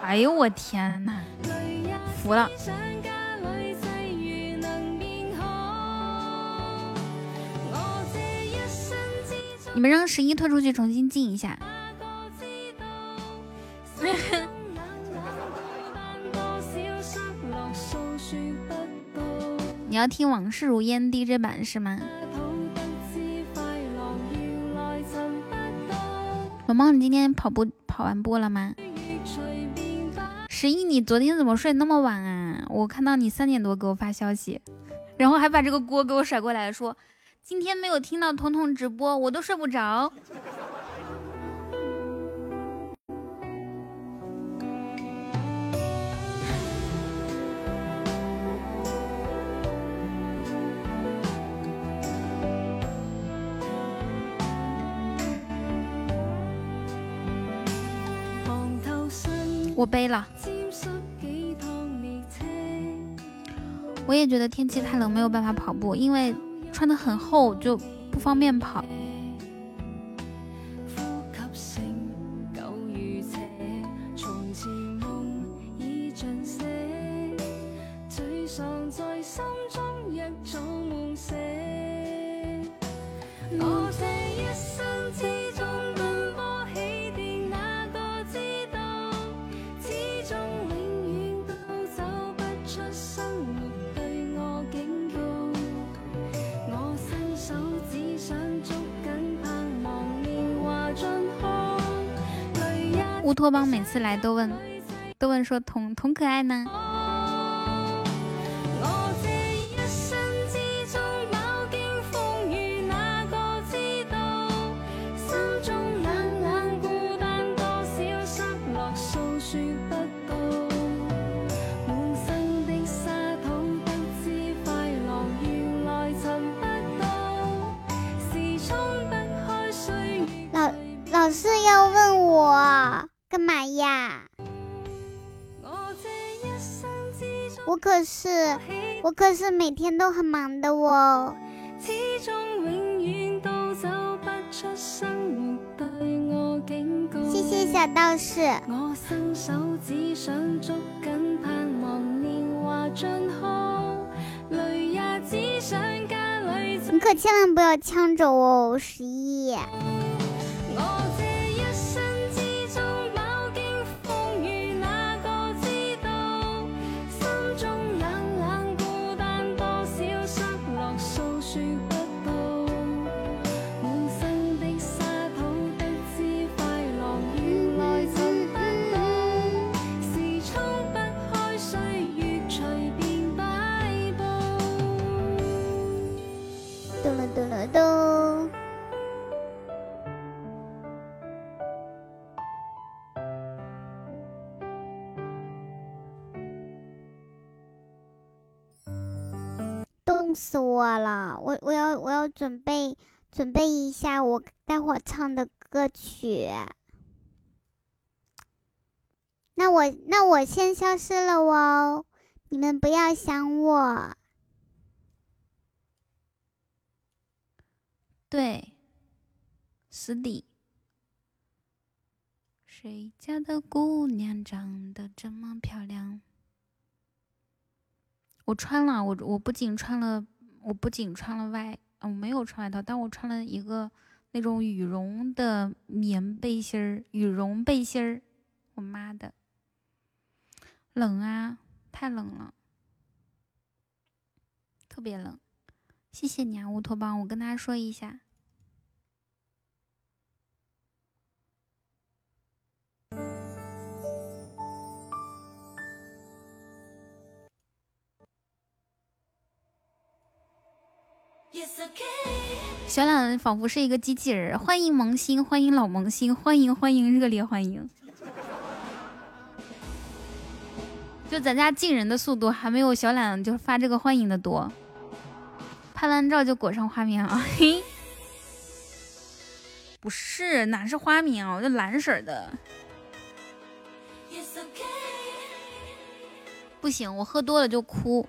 哎呦我天呐！服了你们让十一退出去，重新进一下。你要听往事如烟 DJ 版是吗？萌萌，你今天跑步跑完步了吗？十一，你昨天怎么睡那么晚啊？我看到你三点多给我发消息，然后还把这个锅给我甩过来说。今天没有听到彤彤直播我都睡不着。我背了。我也觉得天气太冷没有办法跑步因为穿的很厚，就不方便跑。乌托邦每次来都问，都问说童童可爱呢？可是我可是每天都很忙的哦。谢谢小道士。你可千万不要抢着哦，十一。死我了！我我要我要准备准备一下我待会唱的歌曲。那我那我先消失了哦，你们不要想我。对，死底。谁家的姑娘长得这么漂亮？我穿了，我我不仅穿了，我不仅穿了外，我没有穿外套，但我穿了一个那种羽绒的棉背心儿，羽绒背心儿。我妈的，冷啊，太冷了，特别冷。谢谢你啊，乌托邦！我跟他说一下。小懒仿佛是一个机器人，欢迎萌新，欢迎老萌新，欢迎欢迎热烈欢迎。就咱家进人的速度还没有小懒就发这个欢迎的多。拍完照就裹上花棉袄，嘿，不是，哪是花棉袄，就蓝色的。不行，我喝多了就哭。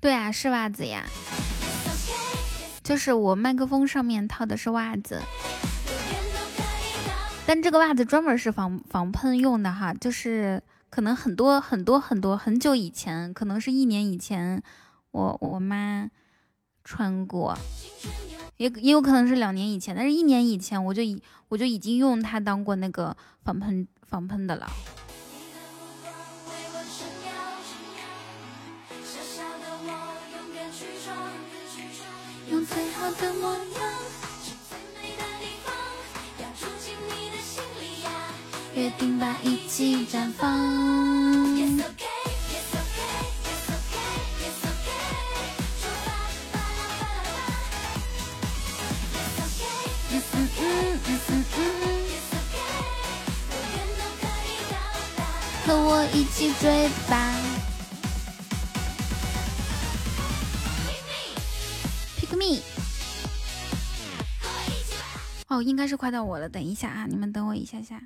对啊，是袜子呀，就是我麦克风上面套的是袜子，但这个袜子专门是防防喷用的哈，就是可能很多很多很多很久以前，可能是一年以前，我我妈穿过，也也有可能是两年以前，但是一年以前我就已我就已经用它当过那个防喷防喷的了。的模样，去最美的地方，要住进你的心里呀。约定吧，一起绽放。Yes, okay, 和我一起追吧。哦，应该是快到我了，等一下啊，你们等我一下下，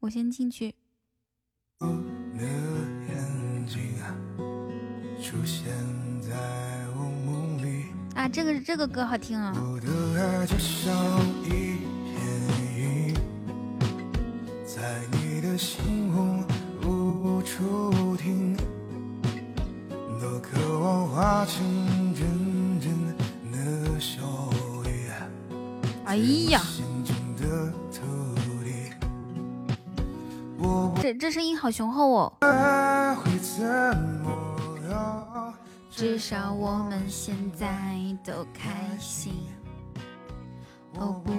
我先进去。的眼睛啊，出现在我梦里，啊，这个这个歌好听啊！我的爱就像一片云，在你的心中无处停，多渴望化成阵阵的小雨，哎呀，这这声音好雄厚哦！至少我们现在都开心。哦，不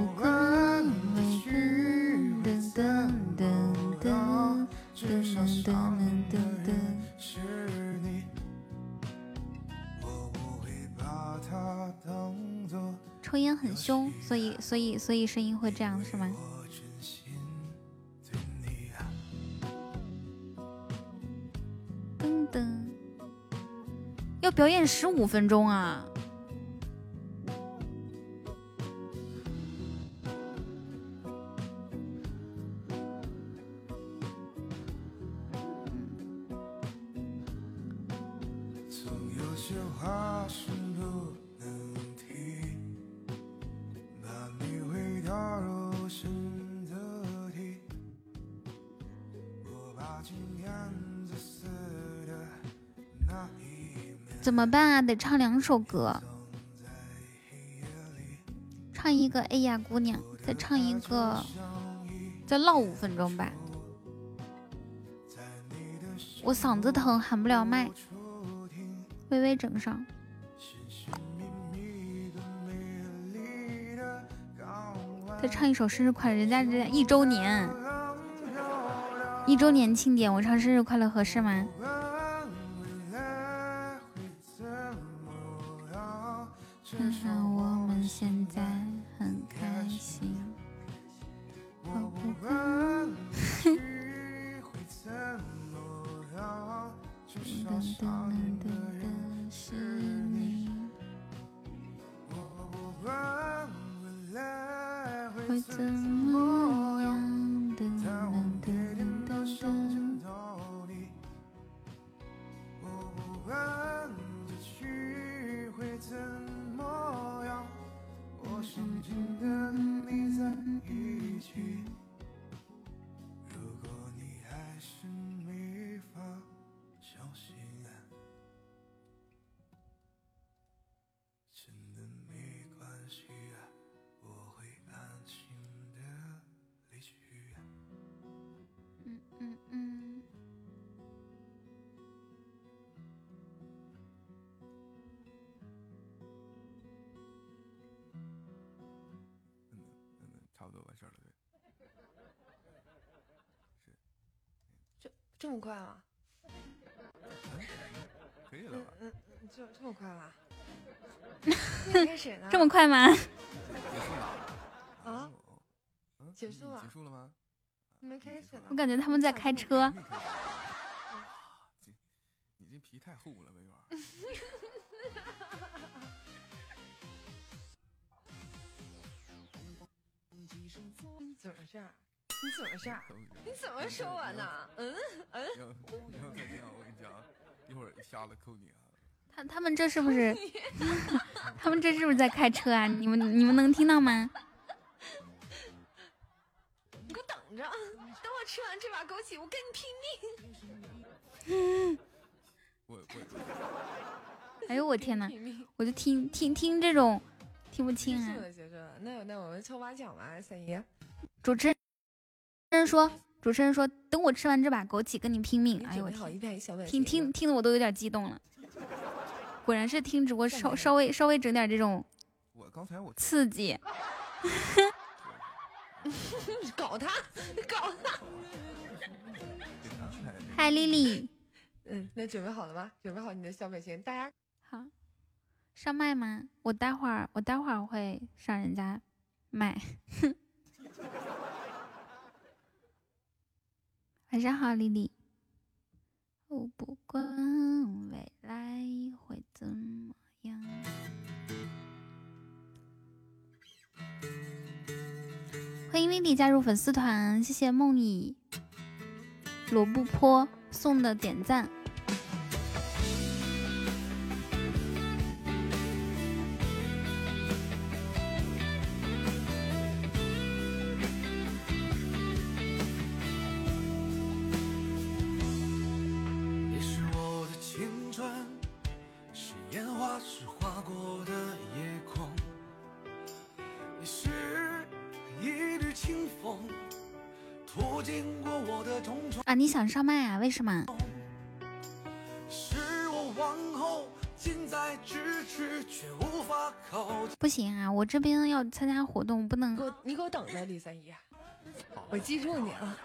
很凶，所以所以所以声音会这样是吗？噔噔，要表演十五分钟啊！怎么办啊？得唱两首歌，唱一个《哎呀姑娘》，再唱一个，再唠五分钟吧。我嗓子疼，喊不了麦，微微整上。再唱一首生日快乐，人家人家一周年，一周年庆典，我唱生日快乐合适吗？么快啊？可以了吧？嗯，嗯这这么快吗？开始呢？这么快吗？结束了啊？结束了结束了吗？没开始呢我？感觉他们在开车。你 这皮太厚了，委婉。你 怎么回事儿？你怎么回事儿？你怎么说我呢？嗯嗯，我跟你讲，一会儿一下子扣你啊！他他们这是不是？他们这是不是在开车啊？你们你们能听到吗？你给我等着，等我吃完这把枸杞，我跟你拼命。我我 哎呦我天呐，我就听听听这种听不清啊。那那我们抽把奖吧，三姨。主持人说，主持人说，等我吃完这把枸杞跟你拼命。哎呦我天，听听听的我都有点激动了。果然是听直播稍稍微稍微整点这种我刚才我刺激。搞他，搞他。嗨，丽丽，嗯，那准备好了吗？准备好你的小表情，大家好，上麦吗？我待会儿我待会儿会上人家麦。晚上好，丽丽。我不管未来会怎么样。欢迎丽丽加入粉丝团，谢谢梦里罗布泊送的点赞。上麦啊？为什么？是我往后近在咫尺，却无法靠近。不行啊，我这边要参加活动，不能，我，你给我等着，李三姨。我记住你了。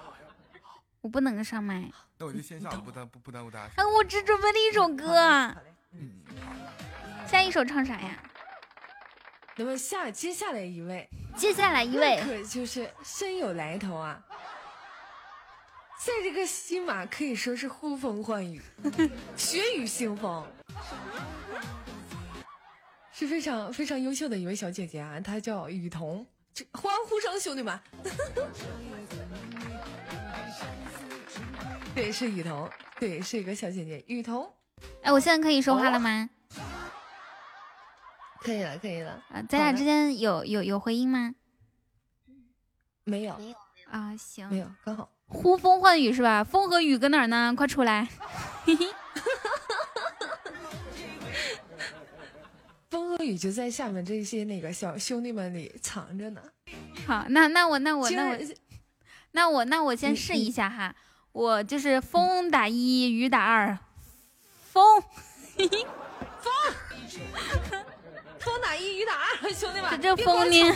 我不能上麦。那我就先下了，不耽不不耽误大家时啊，我只准备了一首歌，好嘞。嗯，下一首唱啥呀？那么下接下来一位，接下来一位，可就是深有来头啊，在这个西马可以说是呼风唤雨，血雨腥风，是非常非常优秀的一位小姐姐啊，她叫雨桐，这欢呼声，兄弟们！对，是雨桐，对，是一个小姐姐，雨桐，哎，我现在可以说话了吗？可以了，可以了，啊，咱俩之间有有有回音吗？没有，啊，行没，有，刚好。呼风唤雨是吧？风和雨搁哪儿呢？快出来！风和雨就在下面这些那个小兄弟们里藏着呢。好，那那我那我那我那我那我先试一下哈，我就是风打一，雨打二，风，风 打一，雨打二，兄弟们，这这风呢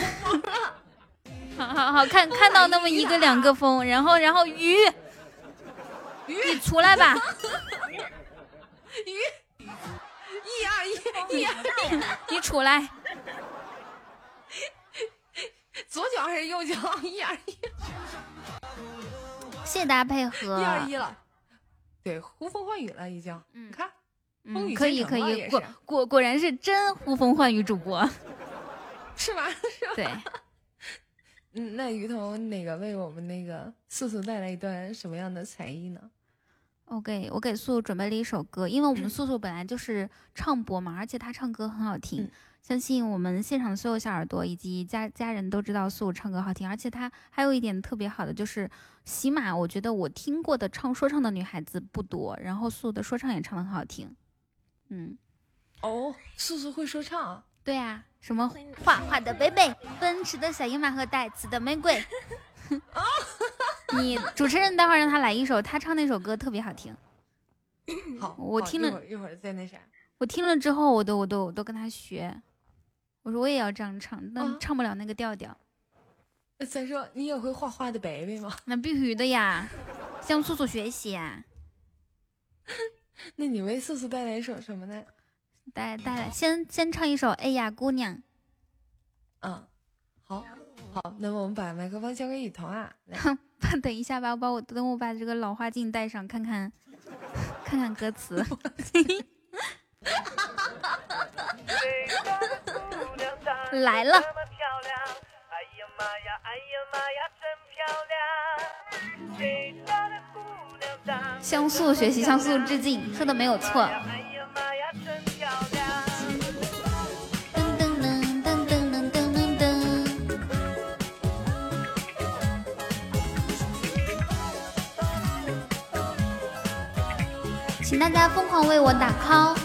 好好好看看到那么一个两个风，然后然后鱼，鱼。你出来吧，鱼，一二一，一二。一，你出来，左脚还是右脚？一二一，谢谢大家配合，一二一了。对，呼风唤雨了已经。嗯。你看，风嗯，可以可以，果果果然是真呼风唤雨主播，是吧？是吧？对，嗯，那于彤那个为我们那个素素带来一段什么样的才艺呢？我给我给素素准备了一首歌，因为我们素素本来就是唱播嘛，而且她唱歌很好听，嗯。相信我们现场的所有小耳朵以及家家人都知道素素唱歌好听，而且她还有一点特别好的就是起码，我觉得我听过的唱说唱的女孩子不多，然后素素的说唱也唱的很好听，嗯，哦，素素会说唱啊，对啊，什么画画的贝贝，奔驰的小野马和带刺的玫瑰。你主持人待会儿让他来一首，他唱那首歌特别好听。好，我听了一会儿再那啥。我听了之后，我都我都我都跟他学，我说我也要这样唱，但啊唱不了那个调调。那再说，你也会画画的北北吗？那必须的呀，向素素学习呀。那你为素素带来一首什么呢？带带来，先先唱一首《哎呀姑娘》。嗯，好，好，那么我们把麦克风交给雨桐啊，来，等一下吧，我把我等我把这个老花镜戴上，看看看看歌词。来了，像素学习，向素致敬，说的没有错。噔请大家疯狂为我打 call。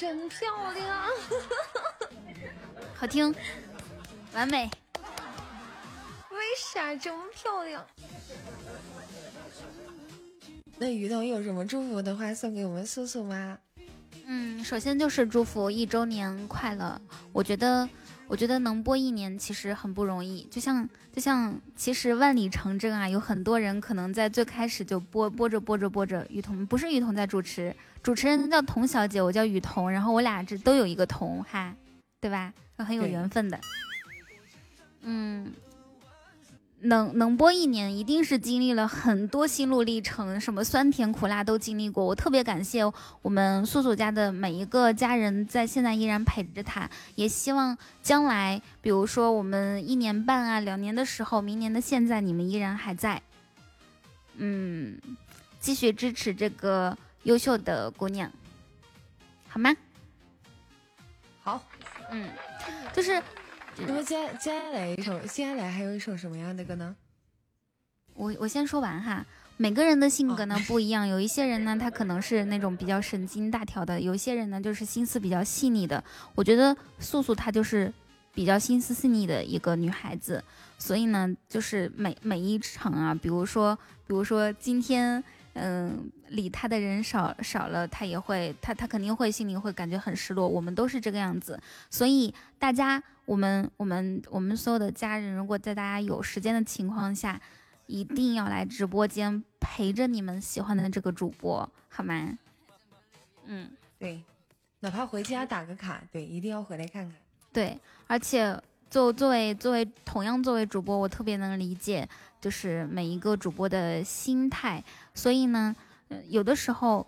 真漂亮！好听，完美。为啥这么漂亮？那雨桐有什么祝福的话送给我们素素吗？嗯，首先就是祝福一周年快乐。我觉得，我觉得能播一年其实很不容易。就像，就像，其实万里长征啊，有很多人可能在最开始就播播着播着播着，雨桐不是雨桐在主持，主持人叫童小姐，我叫雨桐，然后我俩这都有一个童哈，对吧？很有缘分的。嗯，能能播一年，一定是经历了很多心路历程，什么酸甜苦辣都经历过。我特别感谢我们素素家的每一个家人，在现在依然陪着他，也希望将来，比如说我们一年半啊、两年的时候，明年的现在，你们依然还在，嗯，继续支持这个优秀的姑娘，好吗？好，嗯，就是那么接接下来一首，接下来还有一首什么样的歌呢？我我先说完哈，每个人的性格呢哦不一样，有一些人呢他可能是那种比较神经大条的，有一些人呢就是心思比较细腻的。我觉得素素她就是比较心思细腻的一个女孩子，所以呢，就是每每一场啊，比如说比如说今天。嗯，理他的人少少了，他也会，他他肯定会心里会感觉很失落。我们都是这个样子，所以大家，我们我们我们所有的家人，如果在大家有时间的情况下，一定要来直播间陪着你们喜欢的这个主播，好吗？嗯，对，哪怕回家打个卡，对，一定要回来看看。对，而且作作为作为同样作为主播，我特别能理解，就是每一个主播的心态，所以呢，呃有的时候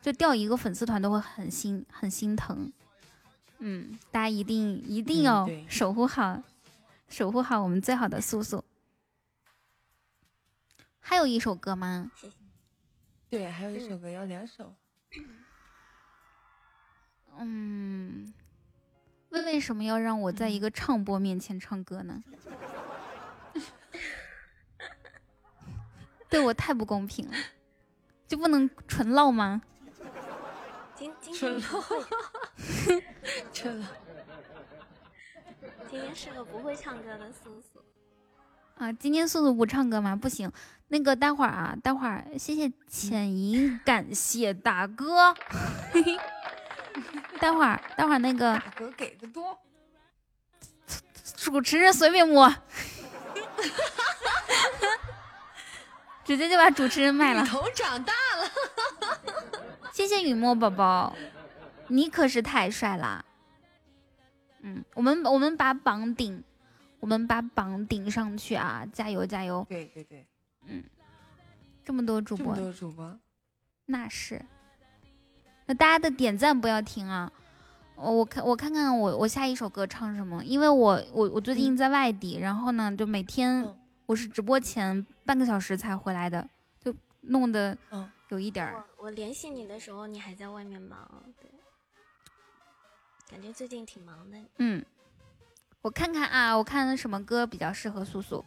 就掉一个粉丝团都会很心很心疼。嗯，大家一定一定嗯要守护好，守护好我们最好的素素。还有一首歌吗？对，还有一首歌要两首。嗯，为为什么要让我在一个唱播面前唱歌呢？对我太不公平了，就不能纯唠吗？今今春天不会，真的。今天是个不会唱歌的素素。啊，今天素素不唱歌吗？不行，那个待会儿啊，待会儿谢谢浅吟，感谢大哥。嘿嘿，待会儿待会儿那个大哥给的多，主持人随便摸，直接就把主持人卖了头。长大了，谢谢雨墨宝宝，你可是太帅啦！嗯，我们我们把榜顶，我们把榜顶上去啊！加油加油！对对对，这么多主播这么，多主播，那是。那大家的点赞不要停啊！我我看我看看我我下一首歌唱什么，因为我我我最近在外地，然后呢就每天嗯我是直播前半个小时才回来的，就弄得嗯有一点儿。我我联系你的时候，你还在外面忙，对，感觉最近挺忙的。嗯，我看看啊，我看什么歌比较适合素素。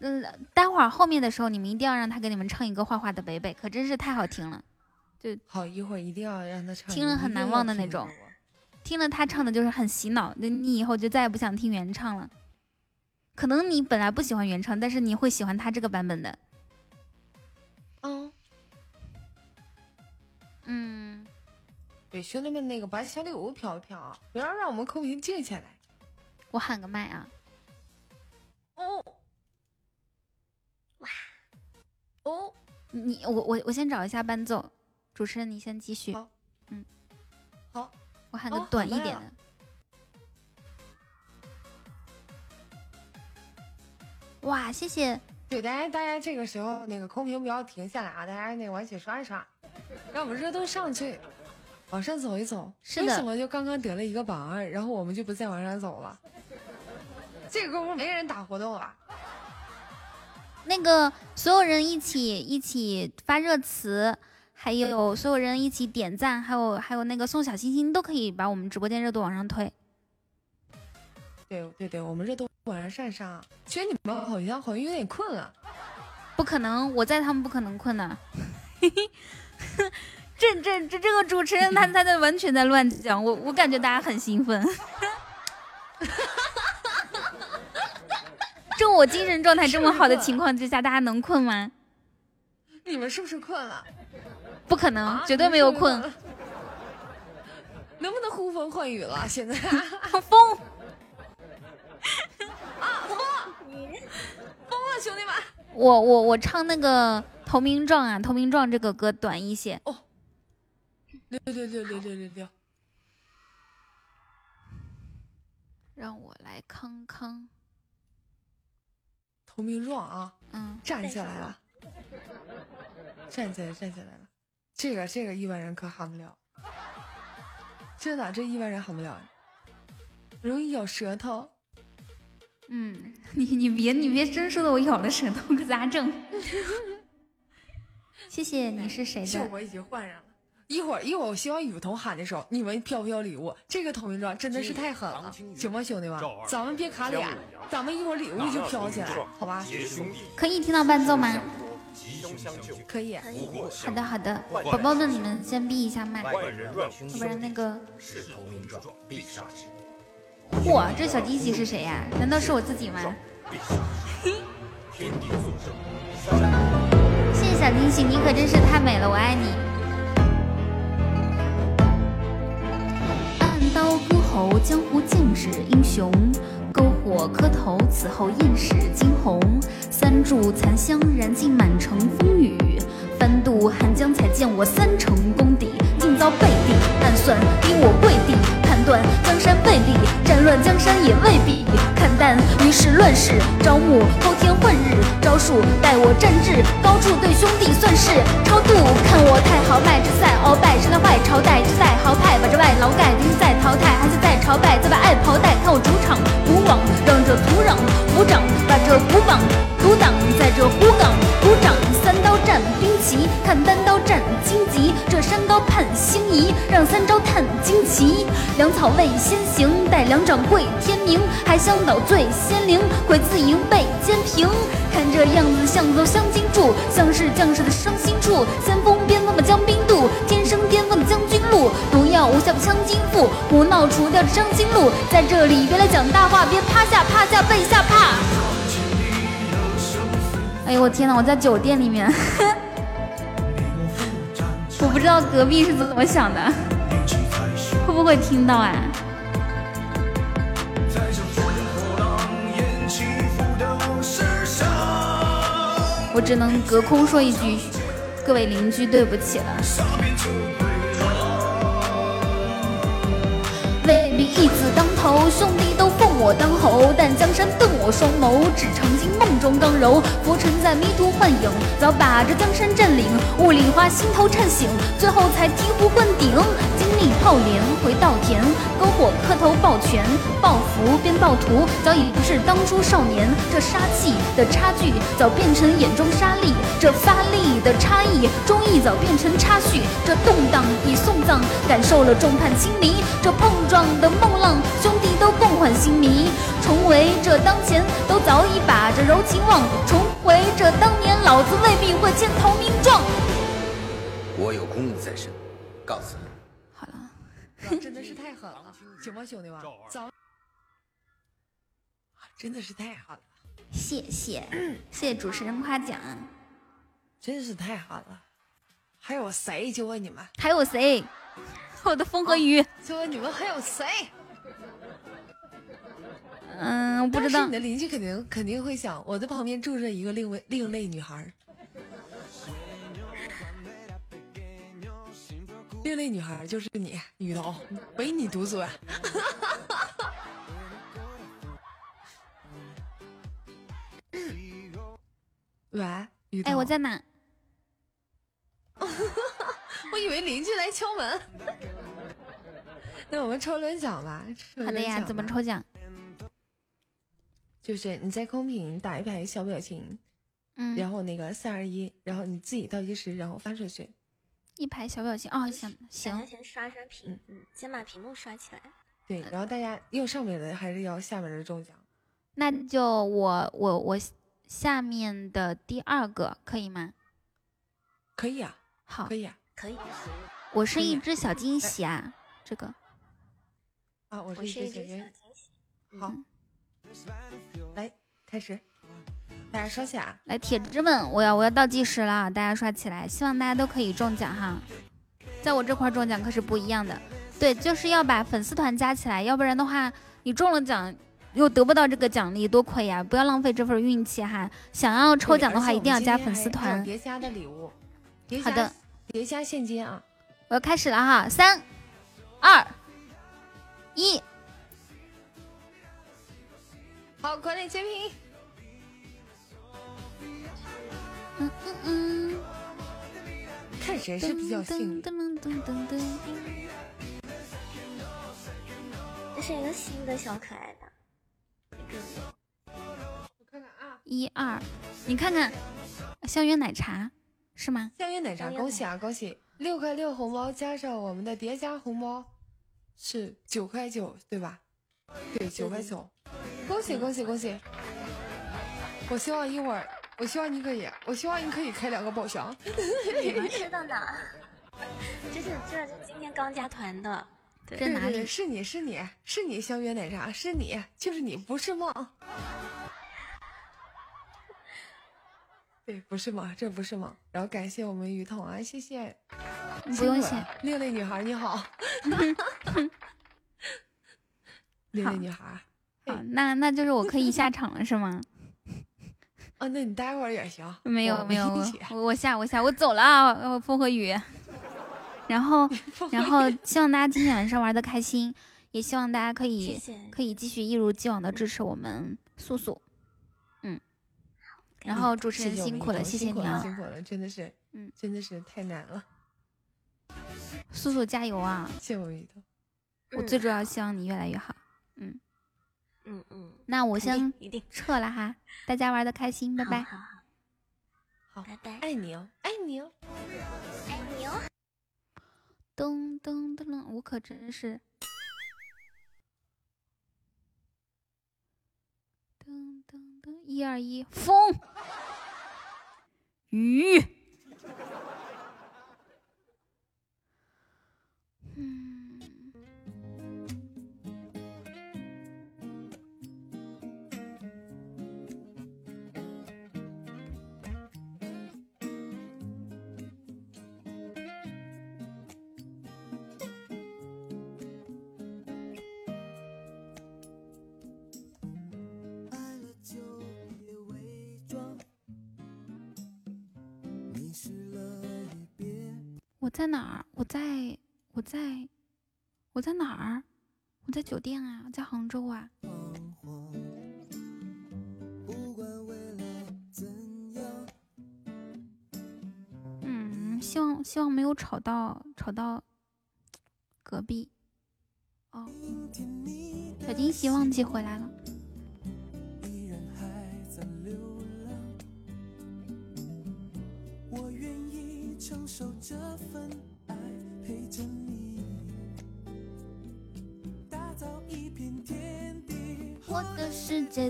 嗯，待会儿后面的时候，你们一定要让他给你们唱一个《画画的北北》，可真是太好听了。就好，一会儿一定要让他唱，听了很难忘的那种听了他唱的就是很洗脑，那你以后就再也不想听原唱了。可能你本来不喜欢原唱，但是你会喜欢他这个版本的。嗯，嗯，对，兄弟们，那个把小礼物飘一飘啊，不要让我们扣屏静下来。我喊个麦啊，哦，哇，哦，你我我我先找一下伴奏，主持人你先继续。好。嗯，好，我喊个短一点的。哇，谢谢对，大家大家这个时候那个空屏不要停下来啊，大家那个往起刷一刷，让我们热度上去，往上走一走。是的为什么就刚刚得了一个榜二，然后我们就不再往上走了？这个功夫没人打活动啊！那个所有人一起一起发热词，还有所有人一起点赞，还有还有那个送小心心，都可以把我们直播间热度往上推。对对对，我们这都晚上上上。其实你们好像好像有点困了。不可能，我在他们不可能困的。这这这这个主持人他他在完全在乱讲，我我感觉大家很兴奋。就我精神状态这么好的情况之下，大家能困吗？你们是不是困了？不可能，啊绝对没有困。能不能呼风唤雨了？现在疯疯了，兄弟们！我我我唱那个《投名状》啊，《投名状》这个歌短一些。哦六六六六六六六，让我来康康，投名状啊！嗯，站起来了，站起来，站起来了。这个这个一般人可喊不了，真的，这一般人喊不了，容易咬舌头。嗯，你你别你别真说的我咬了舌头，可咋整？谢谢你是谁的？效果已经换上了。一会儿一会儿，我希望雨桐喊的时候，你们飘飘礼物。这个投名状真的是太狠了，行吗，兄弟们？咱们别卡脸，咱们一会儿礼物就飘起来，好吧？可以听到伴奏吗？可以。可以，好的好的，宝宝们你们先闭一下麦，要不然那个。嚯，这小惊喜是谁呀、难道是我自己吗？谢谢小惊喜，你可真是太美了，我爱你。暗刀割喉，江湖尽是英雄；篝火磕头，此后艳史惊鸿。三炷残香，燃尽满城风雨。翻渡寒江，才见我三成功底，竟遭背地暗算，逼我跪地。判断江山未立，战乱江山也未必。看淡于是乱世，招募偷天换日，招数待我战至高处，对兄弟算是超度。看我太豪迈，这赛鳌拜，谁来坏朝代？这赛豪派，把这外劳盖，今在淘汰，还是在朝拜，再把爱袍带。看我主场古往，让这土壤鼓掌，把这古榜阻挡，在这虎岗鼓掌。三刀战兵旗，看单刀战荆棘，这山高盼星移，让三招探旌旗。粮草未先行，待粮掌跪天明，还香岛醉仙灵，鬼自营被监平。看这样子像走相金柱，像是将士的伤心处。先锋边锋的将兵渡，天生巅峰的将军路。毒药，无下不枪金腹，胡闹除掉的伤心路。在这里别来讲大话，别趴下趴下被吓怕。哎呦我天哪！我在酒店里面，我不知道隔壁是怎么想的，会不会听到啊？我只能隔空说一句，各位邻居，对不起了。未必义子当头，兄弟都奉我当侯，但江山瞪我双眸，只曾经梦中刚柔。浮沉在迷途幻影，早把这江山占领。雾里花心头颤醒，最后才醍醐灌顶。经历泡莲回稻田，篝火磕头抱拳，抱福变暴徒，早已不是当初少年。这杀气的差距，早变成眼中沙粒；这发力的差异，忠义早变成插叙。这动荡已送葬，感受了众叛亲离。这碰撞的梦浪，兄弟都共患心迷。重回这当前，都早已把这柔情忘。重回这当年，老子未必会签投名状。我有公务在身，告辞。好了，真的是太狠了，行吗，兄弟们？早，真的是太狠了，谢谢谢谢主持人夸奖。真是太狠了。还有谁？就问你们，还有谁？我的风和雨。就问你们还有谁？嗯，我不知道你。的邻居肯定肯定会想，我的旁边住着一个另类另类女孩儿。另类女孩就是你，雨桐，唯你独尊。喂，雨桐。哎，我在哪？我以为邻居来敲门。那我们抽轮奖吧。抽好的呀，怎么抽奖？就是你在公屏打一排小表情，嗯，然后那个三二一，然后你自己倒计时，然后发出去。一排小表情哦，行行，先刷刷屏，嗯，先把屏幕刷起来。对，然后大家要上面的还是要下面的中奖？那就我我我下面的第二个可以吗？可以啊，好可，以啊。可以，我是一只小惊喜啊，这个啊，我我是一只小。惊喜。好，来开始，大家刷起啊！来，铁子们，我要我要倒计时了，大家刷起来，希望大家都可以中奖哈。在我这块中奖可是不一样的，对，就是要把粉丝团加起来，要不然的话，你中了奖又得不到这个奖励，多亏呀！不要浪费这份运气哈。想要抽奖的话，一定要加粉丝团。叠加的礼物，好的，叠加现金啊！我要开始了哈，三、二、一，好，管理截屏。嗯嗯嗯，看谁是比较幸运。噔噔噔噔噔，这是一个新的小可爱的，我看看啊，一二，你看看，香约奶茶是吗？香约奶茶，恭喜啊，恭喜！六块六红包加上我们的叠加红包是九块九，对吧？对，九块九，恭喜恭喜恭喜！我希望一会儿，我希望你可以，我希望你可以开两个宝箱。你们知道呢？这是这是今天刚加团的，对在哪里对对对，？是你是你是你相约奶茶，是你就是你，不是梦。对，不是梦，这不是梦。然后感谢我们雨桐啊，谢谢。不用谢。另类女孩你好。另类女孩，好，那那就是我可以下场了是吗？哦，那你待会儿也行。没有没有，我我下我下我走了啊！呃风和雨。然后 然后希望大家今天晚上玩的开心，也希望大家可以谢。可以继续一如既往的支持我们素素。嗯，然后主持人辛苦了，谢谢你啊，辛苦了，真的是，嗯真的是太难了。素素加油啊！谢谢我们雨桐。我最主要希望你越来越好。嗯嗯嗯，那我先一定，撤了哈，大家玩的开心，拜拜。好好好拜拜，爱你哦，爱你哦。爱你哦。噔噔噔噔，我可真是。噔噔噔，一二一，风，雨。嗯，在哪儿？我在，我在，我在哪儿？我在酒店啊，在杭州啊。嗯，希望希望没有吵到吵到隔壁。哦，小惊喜忘记回来了。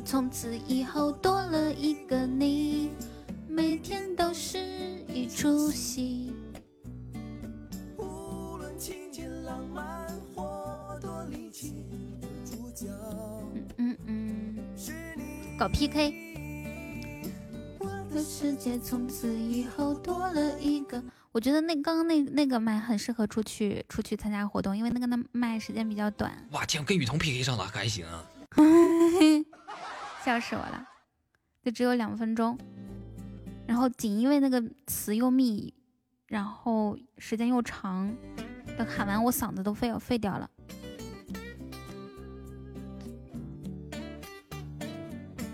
从此以后多了一个你，每天都是一出戏。无论情节浪漫或多离奇，主角嗯嗯，是你。搞 PK。我的世界从此以后多了一个。我觉得那刚刚那那个麦很适合出去出去参加活动，因为那个那麦时间比较短。哇，竟然跟雨桐 PK 上了，还行啊！笑死我了，就只有两分钟，然后仅因为那个词又密，然后时间又长，等喊完我嗓子都废要废掉了。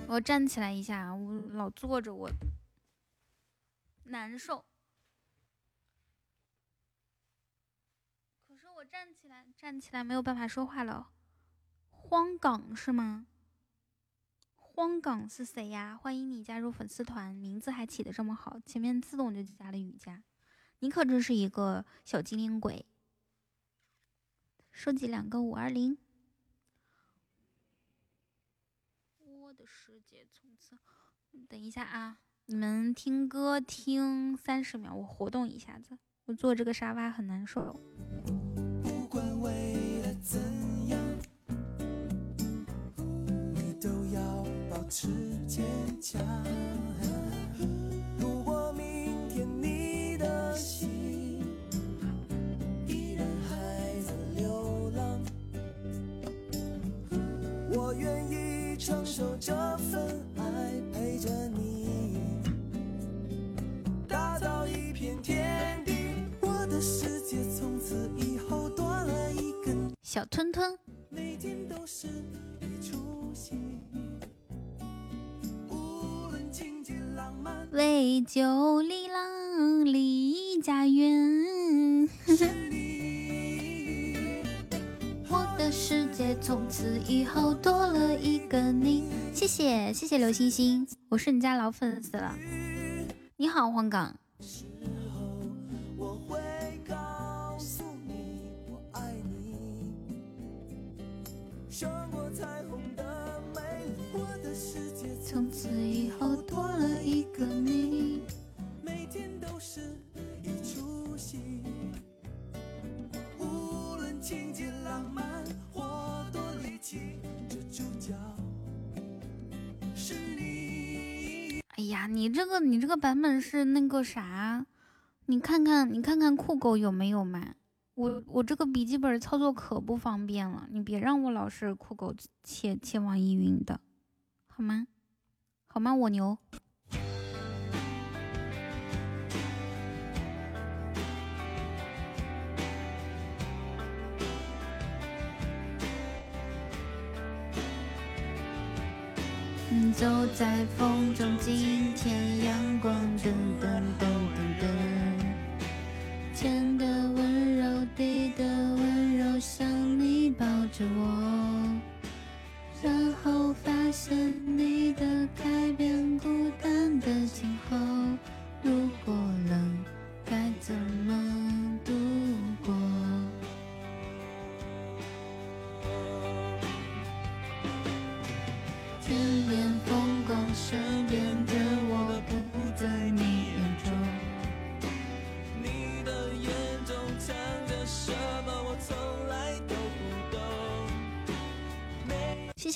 我站起来一下，我老坐着我难受。可是我站起来，站起来没有办法说话了。荒岗是吗？荒港是谁呀？欢迎你加入粉丝团，名字还起的这么好，前面自动就加了雨佳，你可真是一个小精灵鬼。收集两个五二零。我的世界从此……等一下啊，你们听歌听三十秒，我活动一下子。我坐这个沙发很难受。持坚强。如果明天你的心依然还在流浪，我愿意承受这份爱，陪着你，打造一片天地。我的世界从此以后多了一个，小吞吞，每天都是一出戏。为救里郎离家园。我的世界从此以后多了一个你。谢谢谢谢刘星星，我是你家老粉丝了。你好，黄岗。我会告诉你我爱你，胜过彩虹从此以后多了一个你。每天都是一出戏。无论情节浪漫或多离奇，这主角是你。哎呀，你这个你这个版本是那个啥？你看看你看看酷狗有没有嘛？我我这个笔记本操作可不方便了，你别让我老是酷狗切切网易云的，好吗？好吗？我牛。走在风中，今天阳光噔噔噔噔噔，天的温柔，地的温柔，像你抱着我，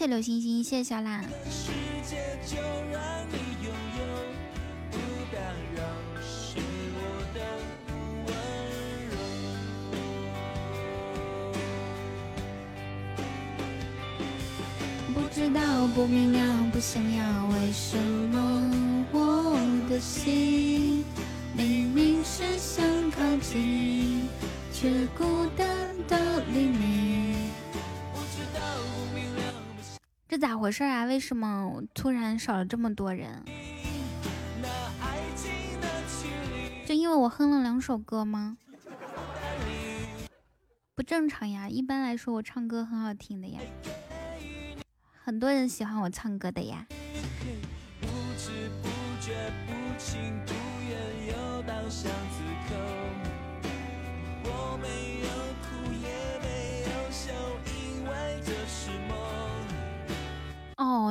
谢谢刘星星，谢谢小懒。不知道，不明了，不想要，为什么回事啊？为什么突然少了这么多人？就因为我哼了两首歌吗？不正常呀！一般来说，我唱歌很好听的呀，很多人喜欢我唱歌的呀。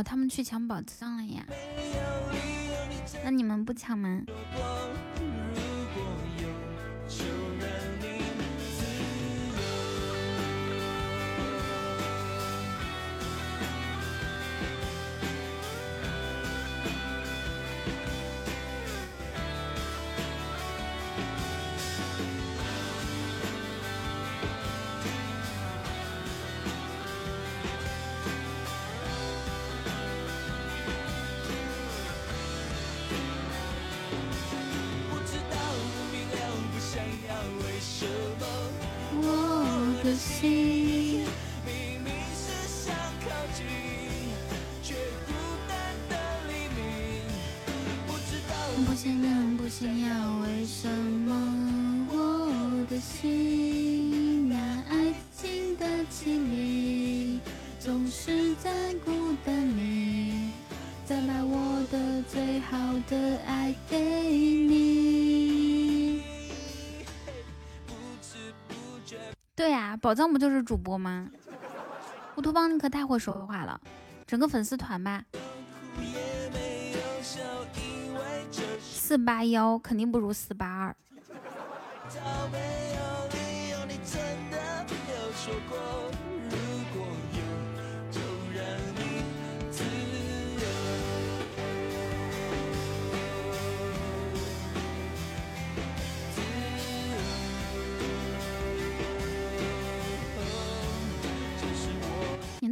他们去抢宝藏了呀？那你们不抢吗？宝藏不就是主播吗？乌托邦你可太会说话了，整个粉丝团吧。四八幺肯定不如四八二。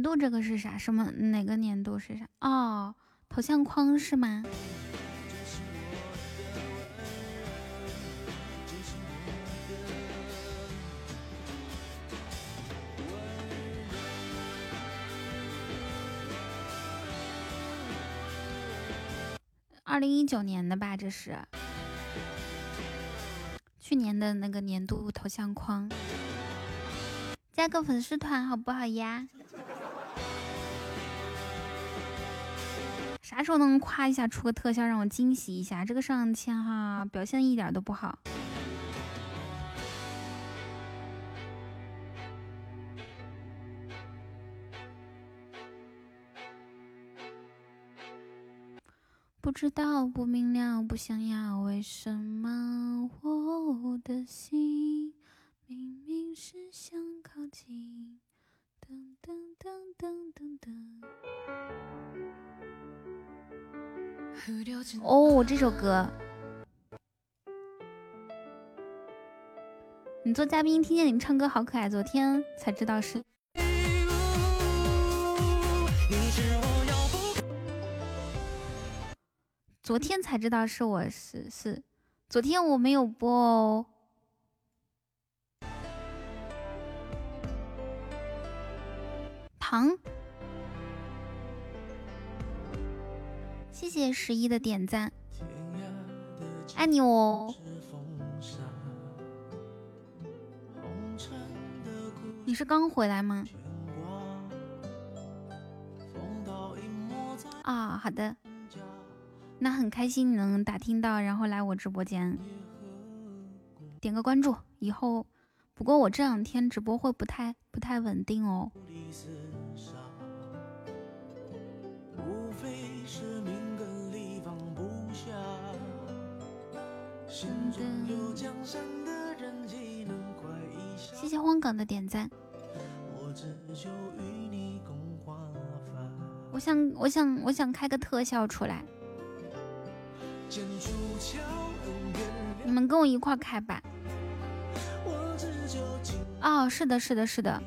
度这个是啥？什么哪个年度是啥？哦，头像框是吗？二零一九年的吧，这是去年的那个年度头像框，加个粉丝团好不好呀？啥时候能夸一下，出个特效让我惊喜一下？这个上签哈，表现一点都不好。不知道，不明了，不想要，为什么我的心明明是想靠近？噔噔噔噔噔噔。哦，这首歌，你做嘉宾，听见你们唱歌好可爱，昨天才知道是。昨天才知道是我是是，昨天我没有播哦。糖，谢谢十一的点赞，爱你哦。你是刚回来吗？啊，好的。那很开心你能打听到，然后来我直播间，点个关注。以后，不过我这两天直播会不太不太稳定哦。谢谢荒港的点赞。我想，我想，我想开个特效出来。你们跟我一块开吧。哦，是的，是的，是的。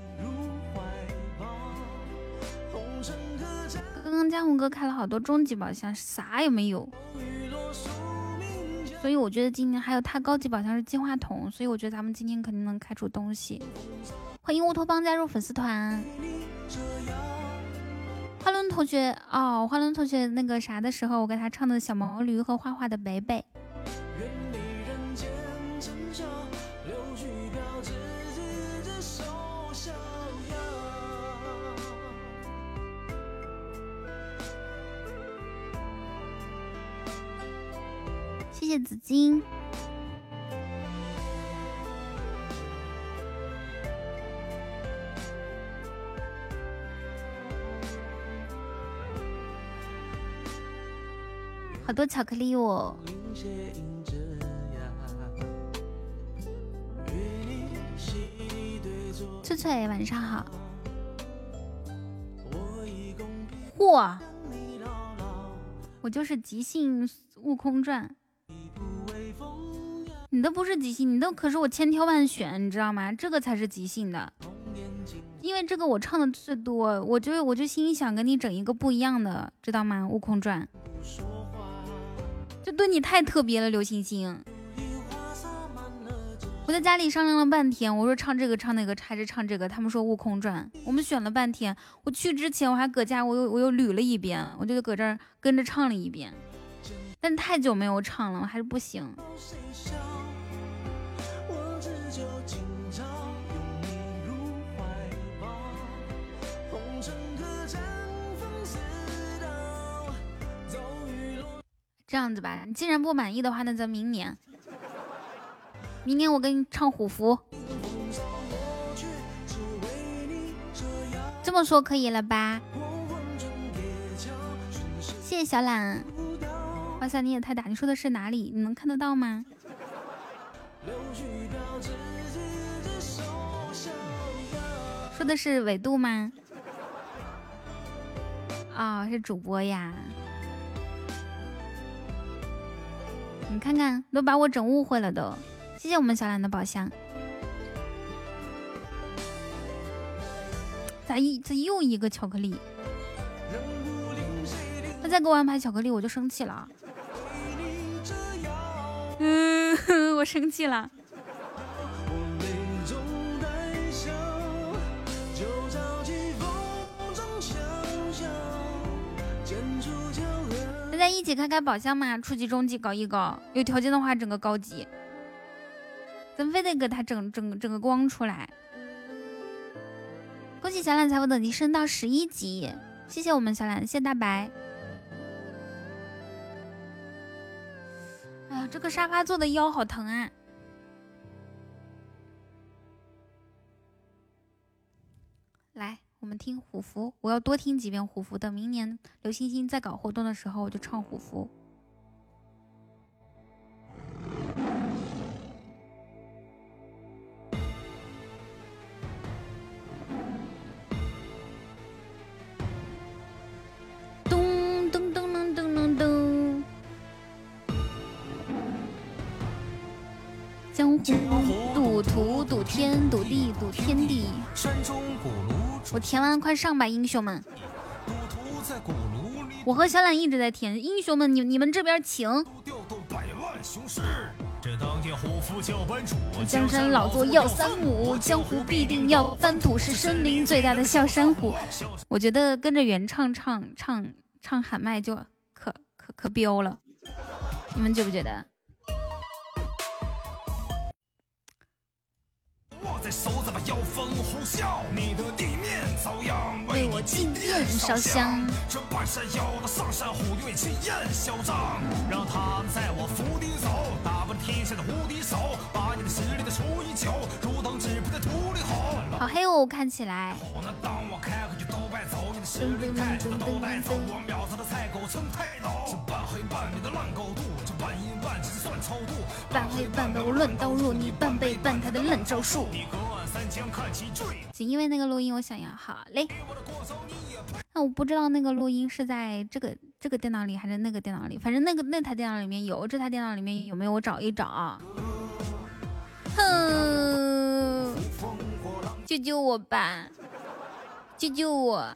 刚刚江湖哥开了好多终极宝箱，啥也没有，所以我觉得今年还有他高级宝箱是金话筒，所以我觉得咱们今天肯定能开出东西。欢迎乌托邦加入粉丝团。花轮同学哦，花轮同学那个啥的时候，我给他唱的小毛驴和画画的北北。谢紫金。好多巧克力哦！翠翠，晚上好。嚯！我就是即兴悟空传。你都不是即兴，你都可是我千挑万选，你知道吗？这个才是即兴的，因为这个我唱的最多，我就我就心想跟你整一个不一样的，知道吗？悟空传。这对你太特别了，刘星星。我在家里商量了半天，我说唱这个唱那个还是唱这个，他们说《悟空传》，我们选了半天。我去之前我还搁家，我又我又捋了一遍，我就搁这儿跟着唱了一遍。但太久没有唱了，我还是不行。就这样子吧，你既然不满意的话，那咱明年，明年我给你唱虎符，这么说可以了吧？谢谢小懒，哇塞，你也太大，你说的是哪里？你能看得到吗？说的是纬度吗？啊，是主播呀。你看看，都把我整误会了都。谢谢我们小懒的宝箱。咋一这又一个巧克力？他再给我安排巧克力，我就生气了。嗯，我生气了。大家一起开开宝箱嘛，初级、中级搞一搞，有条件的话整个高级，咱非得给他整整整个光出来。恭喜小懒财富等级升到十一级，谢谢我们小懒，谢谢大白。这个沙发坐的腰好疼啊！来。我们听虎符，我要多听几遍虎符。等明年刘星星再搞活动的时候，我就唱虎符。江湖赌徒赌天赌地赌天地。山中古炉。我填完快上吧，英雄们！我和小懒一直在填，英雄们，你你们这边请。江山老作要三亩，江湖必定要翻土，是森林最大的笑珊瑚。我觉得跟着原唱唱唱唱喊麦就可可可彪了，你们觉不觉得？为我进殿烧香。这半山腰的上山虎，勇气焰嚣张。让他们在我府邸走，打败天下的无敌手，把你的实力的除以九，如同纸片在土里吼。好黑哦，看起来。那当我开口就都败走，你的实力太差都带走。我秒杀的菜狗成泰斗，这半黑半白的烂高度，这半阴半气算超度。半黑半白我乱刀入你半背半抬的烂招数。仅因为那个录音，我想要好嘞。那我不知道那个录音是在这个这个电脑里还是那个电脑里，反正那个那台电脑里面有，这台电脑里面有没有？我找一找。哼，救救我吧！救救我！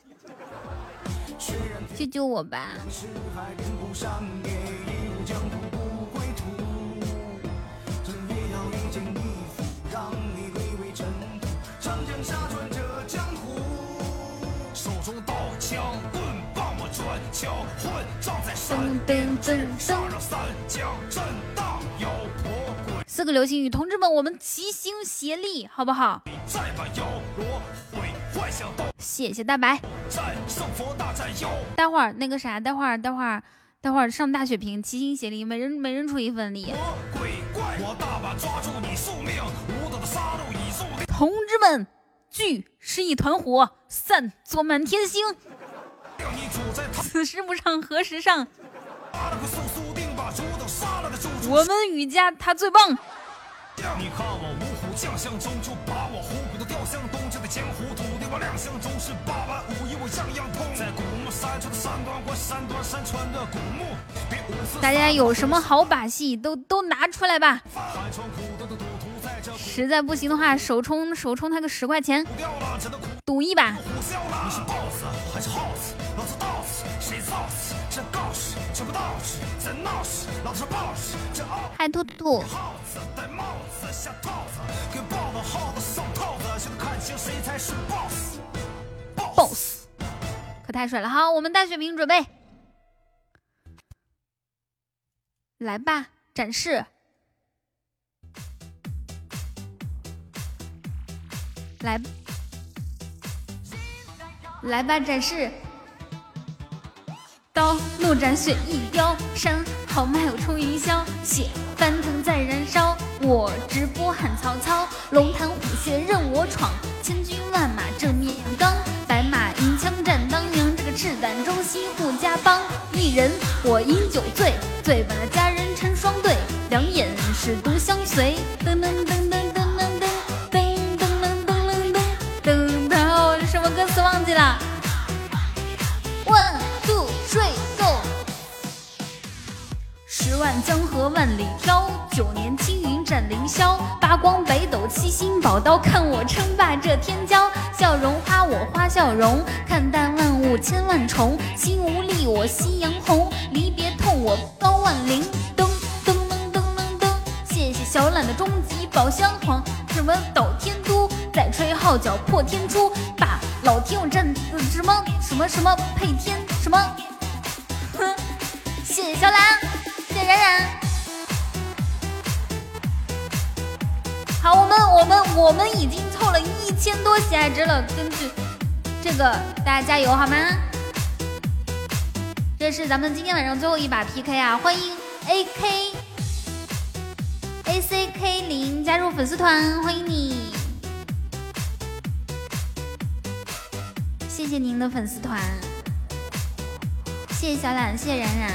救救我吧！我转枪混，账在山巅之上，让三江震荡妖魔鬼。四个流星雨，同志们，我们齐心协力，好不好？再把妖魔鬼幻想都谢谢大白。战胜佛大战妖。待会儿那个啥，待会儿待会儿待会儿上大血瓶，齐心协力，每人每人出一份力。鬼怪，我大把抓住你宿命，无道的杀戮已注定。同志们，聚是一团火，散作满天星。此时不上，何时上？我们雨家他最棒。你看我五虎将相中，就把我虎骨的雕像东江湖土地我亮相中是八般武艺我样样通。在古墓山川的山端或山端山川的古墓。大家有什么好把戏都都拿出来吧。寒窗苦读的赌徒在这实在不行的话首充首充他个十块钱。赌一把。你是还是老子谁这老子是 boss 这嗨兔兔。给上套子现在看清谁才是 boss boss 可太帅了。好我们大血瓶准备。来吧展示。来，来吧，展示。刀怒斩雪翼雕，山豪迈我冲云霄，血翻腾在燃烧。我直播喊曹操，龙潭虎穴任我闯，千军万马正面刚，白马银枪战当阳，这个赤胆忠心护家邦。一人我饮酒醉，醉把那佳人成双对，两眼是独相随。噔噔噔歌词忘记了？One two three go。十万江河万里挑，九年青云斩凌霄。八光北斗七星宝刀，看我称霸这天骄。笑容花我花笑容，看淡万物千万重。心无力我夕阳红，离别痛我高万里。噔噔噔噔噔噔，谢谢小懒的终极宝箱皇，什么斗天都，再吹号角破天出，把老天我战什么什么什么配天什么，哼，谢谢小兰。谢谢冉冉。好，我们我们我们已经凑了一千多喜爱值了，根据这个大家加油好吗？这是咱们今天晚上最后一把 PK 啊！欢迎 AK ACK 零加入粉丝团，欢迎你！谢谢您的粉丝团，谢谢小懒，谢谢冉冉。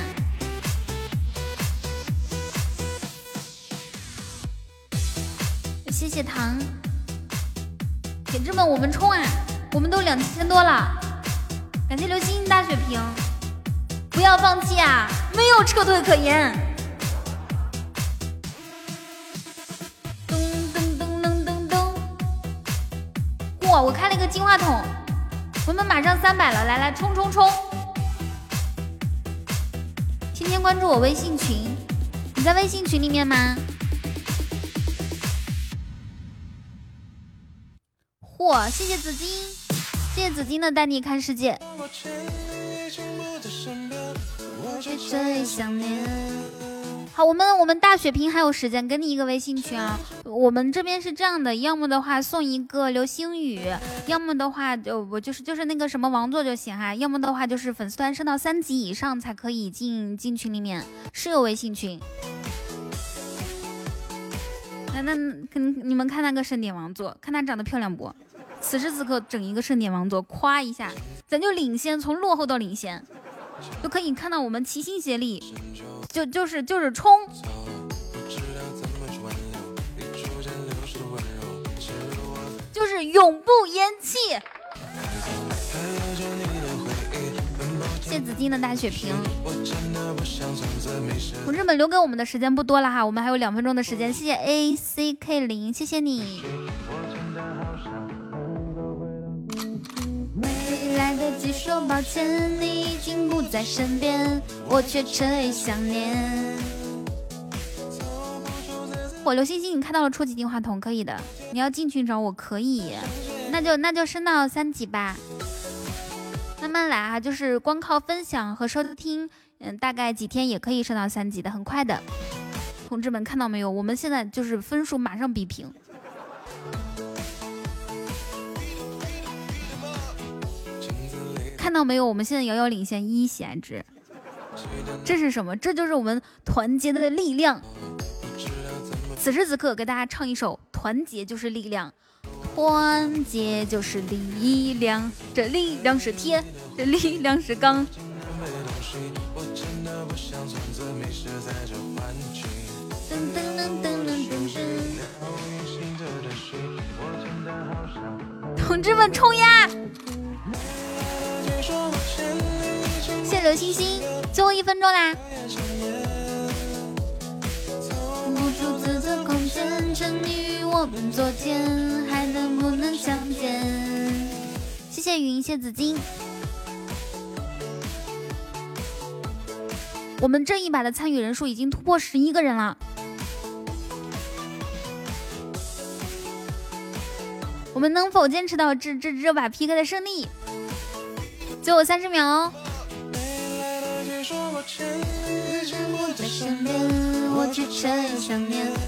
谢谢糖，铁子们，我们冲啊！我们都两千多了，感谢流星大血瓶，不要放弃啊！没有撤退可言。噔噔噔噔噔噔！哇，我开了一个金话筒，我们马上三百了，来来冲冲冲！天天关注我微信群，你在微信群里面吗？嚯！谢谢紫金，谢谢紫金的带你看世界。我最想念。好，我们我们大血瓶还有时间，给你一个微信群啊。我们这边是这样的，要么的话送一个流星雨，要么的话就我就是就是那个什么王座就行哈，要么的话就是粉丝团升到三级以上才可以进进群里面，是有微信群。那那跟你们看那个盛典王座，看她长得漂亮不？此时此刻整一个盛典王座，夸一下，咱就领先，从落后到领先，就可以看到我们齐心协力，就就是就是冲！就是永不言弃。谢紫金的大血瓶，同志们留给我们的时间不多了哈，我们还有两分钟的时间。谢谢 A C K 零，谢谢你。说抱歉，你已经不在身边，我却彻夜想念。火流星星，你看到了初级金话筒，可以的。你要进群找我可以。那就那就升到三级吧，慢慢来啊，就是光靠分享和收听，嗯，大概几天也可以升到三级的，很快的。同志们看到没有？我们现在就是分数马上比平。看到没有？我们现在遥遥领先一喜爱值，这是什么？这就是我们团结的力量。此时此刻，给大家唱一首《团结就是力量》，团结就是力量，这力量是铁，这力量是钢。同志们冲呀！谢谢刘星星，最后一分钟啦！无数自责空间，沉溺于我们昨天，还能不能相见？谢谢云，谢紫金。我们这一把的参与人数已经突破十一个人了。我们能否坚持到这这这把 PK 的胜利？最后三十秒哦！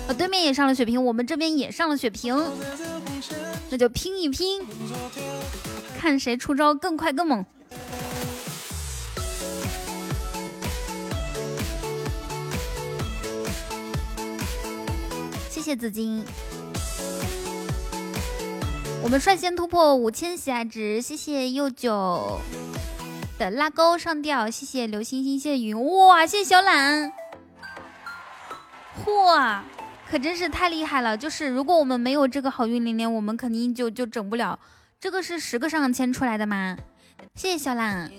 哦，对面也上了血瓶，我们这边也上了血瓶，那就拼一拼，看谁出招更快更猛。谢谢紫金。我们率先突破五千喜爱值，谢谢悠久的拉钩上吊，谢谢刘星星，谢谢云，哇，谢谢小懒，嚯，可真是太厉害了！就是如果我们没有这个好运连连，我们肯定就就整不了。这个是十个上签出来的吗？谢谢小懒，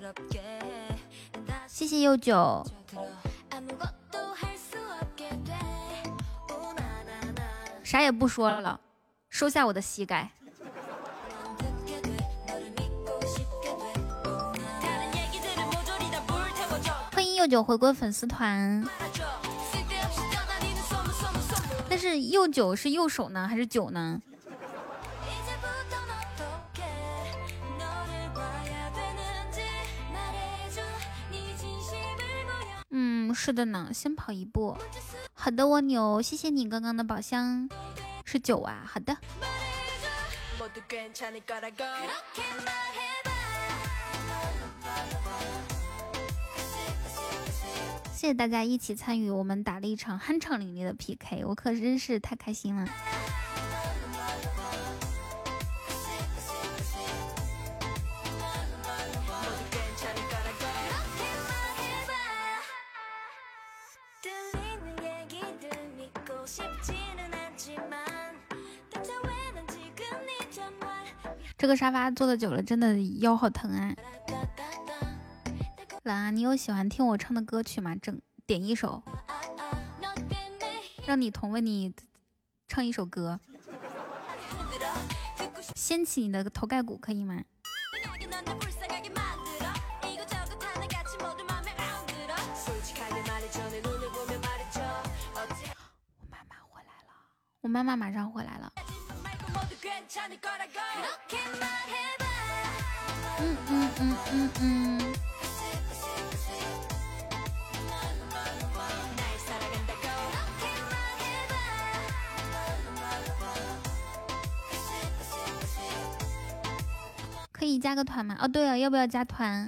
谢谢悠久，啥也不说了，收下我的膝盖。佑九回归粉丝团，但是右九是右手呢还是九呢？嗯，是的呢，先跑一步。好的，蜗牛，谢谢你刚刚的宝箱，是九啊。好的。谢谢大家一起参与，我们打了一场酣畅淋漓的 PK，我可真是太开心了。这个沙发坐的久了，真的腰好疼啊。啊，你有喜欢听我唱的歌曲吗？整点一首，让你同为你唱一首歌，掀起你的头盖骨，可以吗？我妈妈回来了，我妈妈马上回来了。嗯嗯嗯嗯嗯。可加个团吗？哦，对了，要不要加团？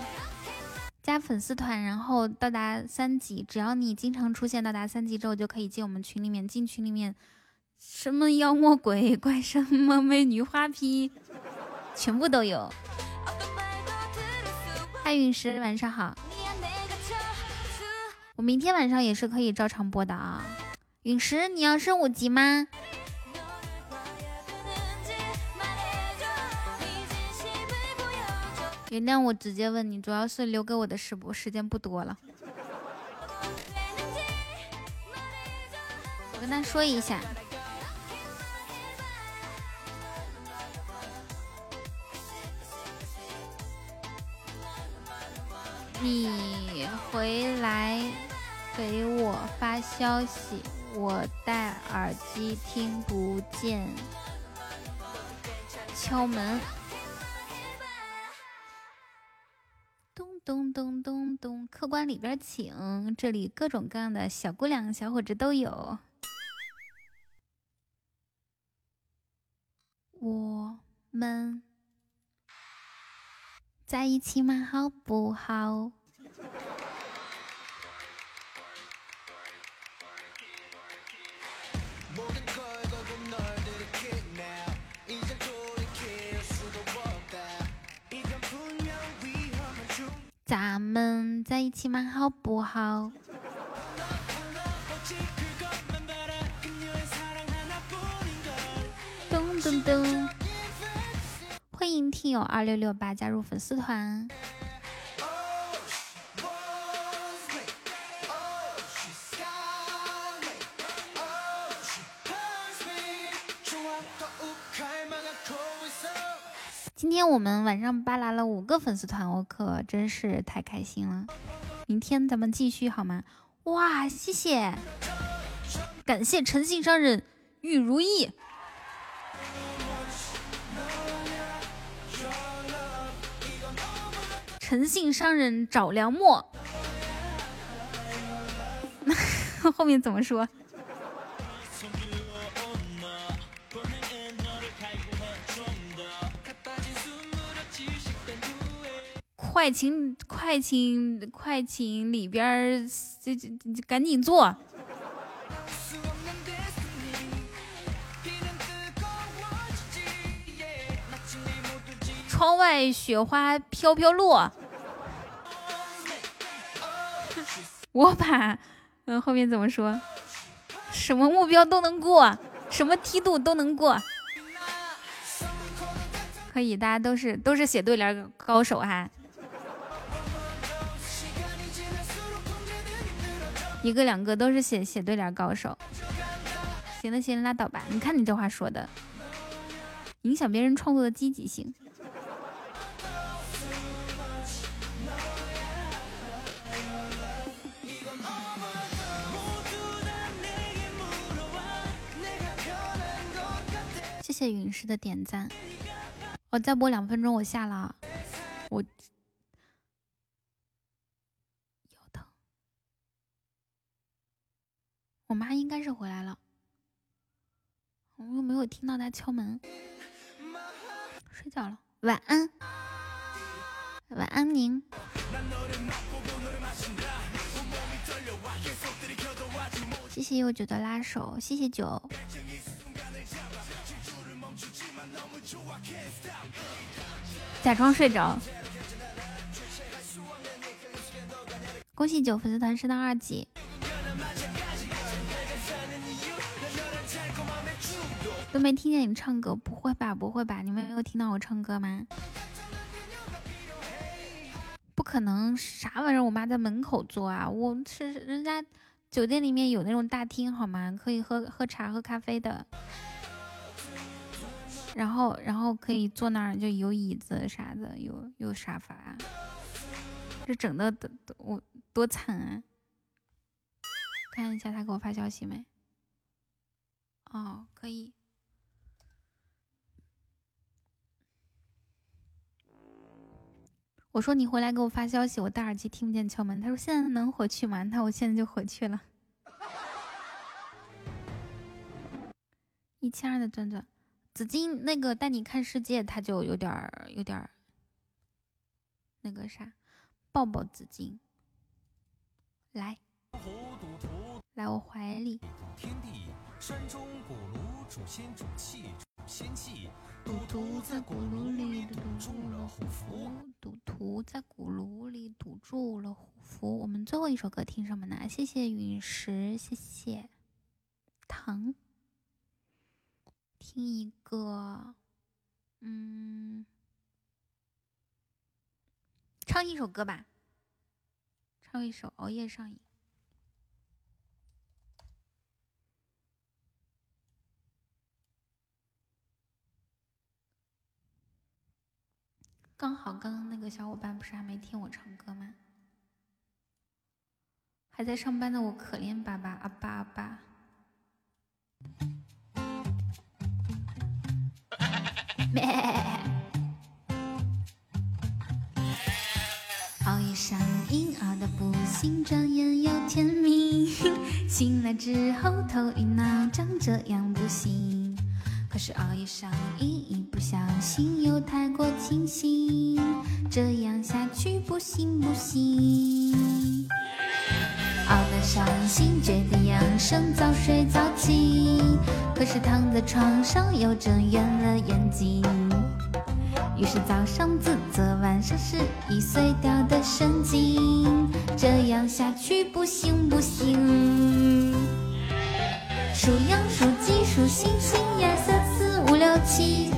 加粉丝团，然后到达三级，只要你经常出现，到达三级之后就可以进我们群里面。进群里面，什么妖魔鬼怪，什么美女花批，全部都有。嗨，陨石，晚上好。我明天晚上也是可以照常播的啊。陨石，你要升五级吗？原谅我直接问你，主要是留给我的时不时间不多了。我跟他说一下，你回来给我发消息，我戴耳机听不见。敲门。咚咚咚咚，客官里边请，这里各种各样的小姑娘、小伙子都有。我们在一起吗？好不好？们在一起吗？好不好？噔噔噔！欢迎听友二六六八加入粉丝团。今天我们晚上扒拉了五个粉丝团，我可真是太开心了。明天咱们继续好吗？哇，谢谢，感谢诚信商人玉如意。诚信商人找梁墨，后面怎么说？快请快请快请里边儿，这这赶紧坐。窗外雪花飘飘落，我把嗯后面怎么说？什么目标都能过，什么梯度都能过，可以，大家都是都是写对联高手哈。一个两个都是写写对联高手，行了行了，拉倒吧。你看你这话说的，影响别人创作的积极性。谢谢陨石的点赞，我再播两分钟，我下了，我。我妈应该是回来了，我又没有听到她敲门，睡觉了，晚安，晚安您。谢谢悠久的拉手，谢谢九，假装睡着。恭喜九粉丝团升到二级。都没听见你唱歌，不会吧？不会吧？你们没有听到我唱歌吗？不可能，啥玩意儿？我妈在门口坐啊！我是人家酒店里面有那种大厅，好吗？可以喝喝茶、喝咖啡的。然后，然后可以坐那儿，就有椅子啥的，有有沙发。这整的我多惨啊！看一下他给我发消息没？哦，可以。我说你回来给我发消息，我戴耳机听不见敲门。他说现在能回去吗？那我现在就回去了。一千二的钻钻，紫金那个带你看世界，他就有点儿有点儿那个啥，抱抱紫金，来，来我怀里。赌徒在鼓炉里赌住了虎符，赌徒在鼓炉里赌住了虎符。我们最后一首歌听什么呢？谢谢陨石，谢谢糖。听一个，嗯，唱一首歌吧，唱一首《熬夜上瘾》。刚好，刚刚那个小伙伴不是还没听我唱歌吗？还在上班的我可怜巴巴，阿巴阿巴。熬夜上瘾，熬到不行，转眼又天明。醒来之后头晕脑胀，这样不行。可是熬夜上瘾。小心又太过清醒，这样下去不行不行。熬得伤心，决定养生，早睡早起。可是躺在床上又睁圆了眼睛。于是早上自责，晚上是已碎掉的神经，这样下去不行不行。数羊数鸡数星星，一二三四五六七。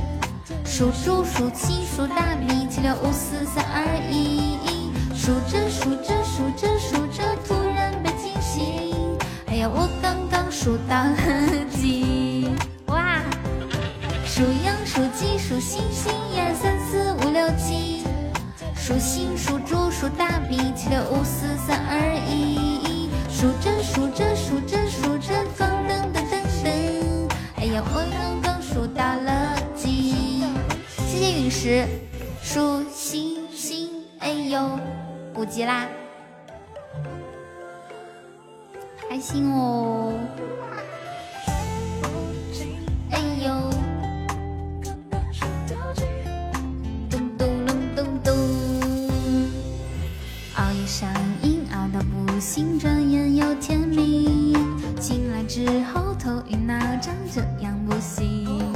数猪数鸡数大米，七六五四三二一。数着数着数着数着，突然被惊醒。哎呀，我刚刚数到了几？哇！数羊数鸡数星星，一二三四五六七。数星数猪数大米，七六五四三二一。数着数着数着数着，咣噔噔噔噔。哎呀，我刚刚谢谢陨石。数星星，哎呦，五级啦，开心哦。哎呦。咚咚隆咚咚，熬夜上瘾，熬到不行，转眼又天明。醒来之后头晕脑胀，这样不行。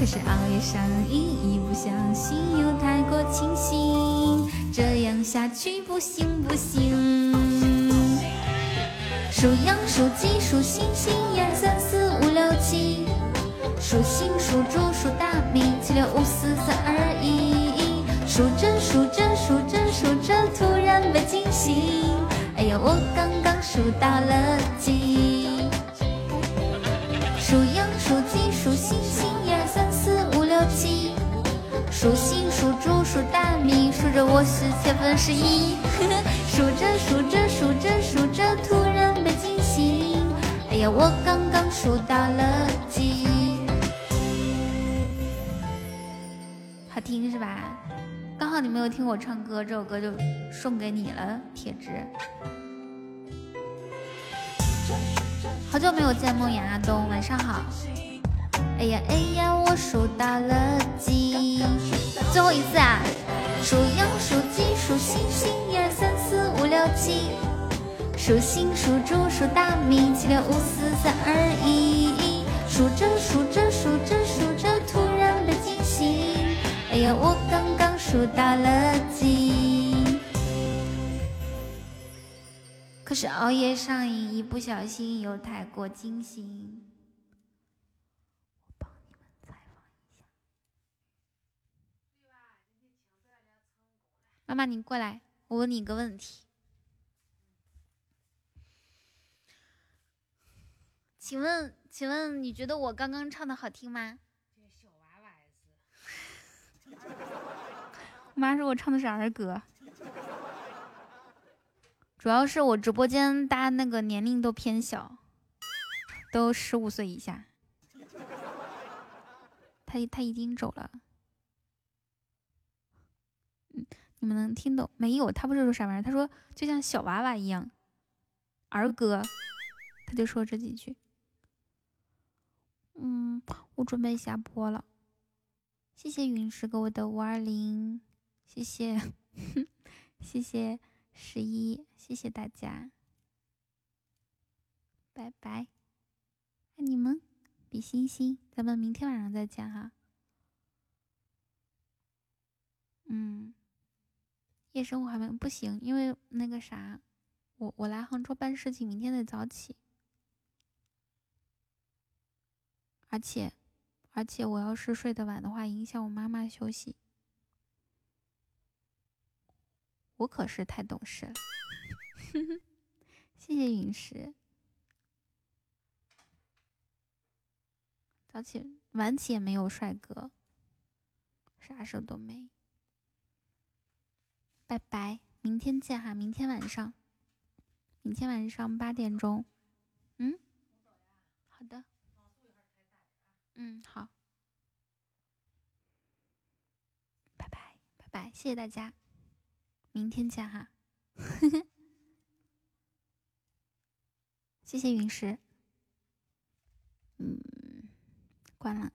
可是熬夜上瘾，一不小心又太过清醒，这样下去不行不行。数羊数鸡数星星，一二三四五六七。数星数猪数大米，七六五四三二一。数着数着数着数着，突然被惊醒。哎呀，我刚刚数到了几？数星数猪数大米，数着我是千分之一。数着数着数着数着，突然被惊醒。哎呀，我刚刚数到了几？好听是吧？刚好你没有听我唱歌，这首歌就送给你了，铁子。好久没有见梦魇阿东，晚上好。哎呀哎呀，我数到了几？最后一次啊！数羊数鸡数星星，一二三四五六七。数星数猪数大米，七六五四三二一。数着数着数着数着，突然被惊醒。哎呀，我刚刚数到了几？可是熬夜上瘾，一不小心又太过惊醒。我帮你们采访一下。妈妈，你过来，我问你一个问题。请问，请问你觉得我刚刚唱的好听吗？我妈说我唱的是儿歌，主要是我直播间大家那个年龄都偏小，都十五岁以下。他他已经走了，嗯，你们能听懂没有？他不是说啥玩意儿？他说就像小娃娃一样，儿歌，他就说这几句。嗯，我准备下播了。谢谢陨石给我的五二零，谢谢，谢谢十一，谢谢大家，拜拜，爱你们，比心心，咱们明天晚上再见哈。嗯，夜生活还没不行，因为那个啥，我我来杭州办事情，明天得早起。而且，而且我要是睡得晚的话，影响我妈妈休息。我可是太懂事了，谢谢陨石。早起晚起也没有帅哥，啥事都没。拜拜，明天见哈，明天晚上，明天晚上八点钟。嗯，好的。嗯，好，拜拜，拜拜，谢谢大家，明天见哈。谢谢陨石。嗯，关了。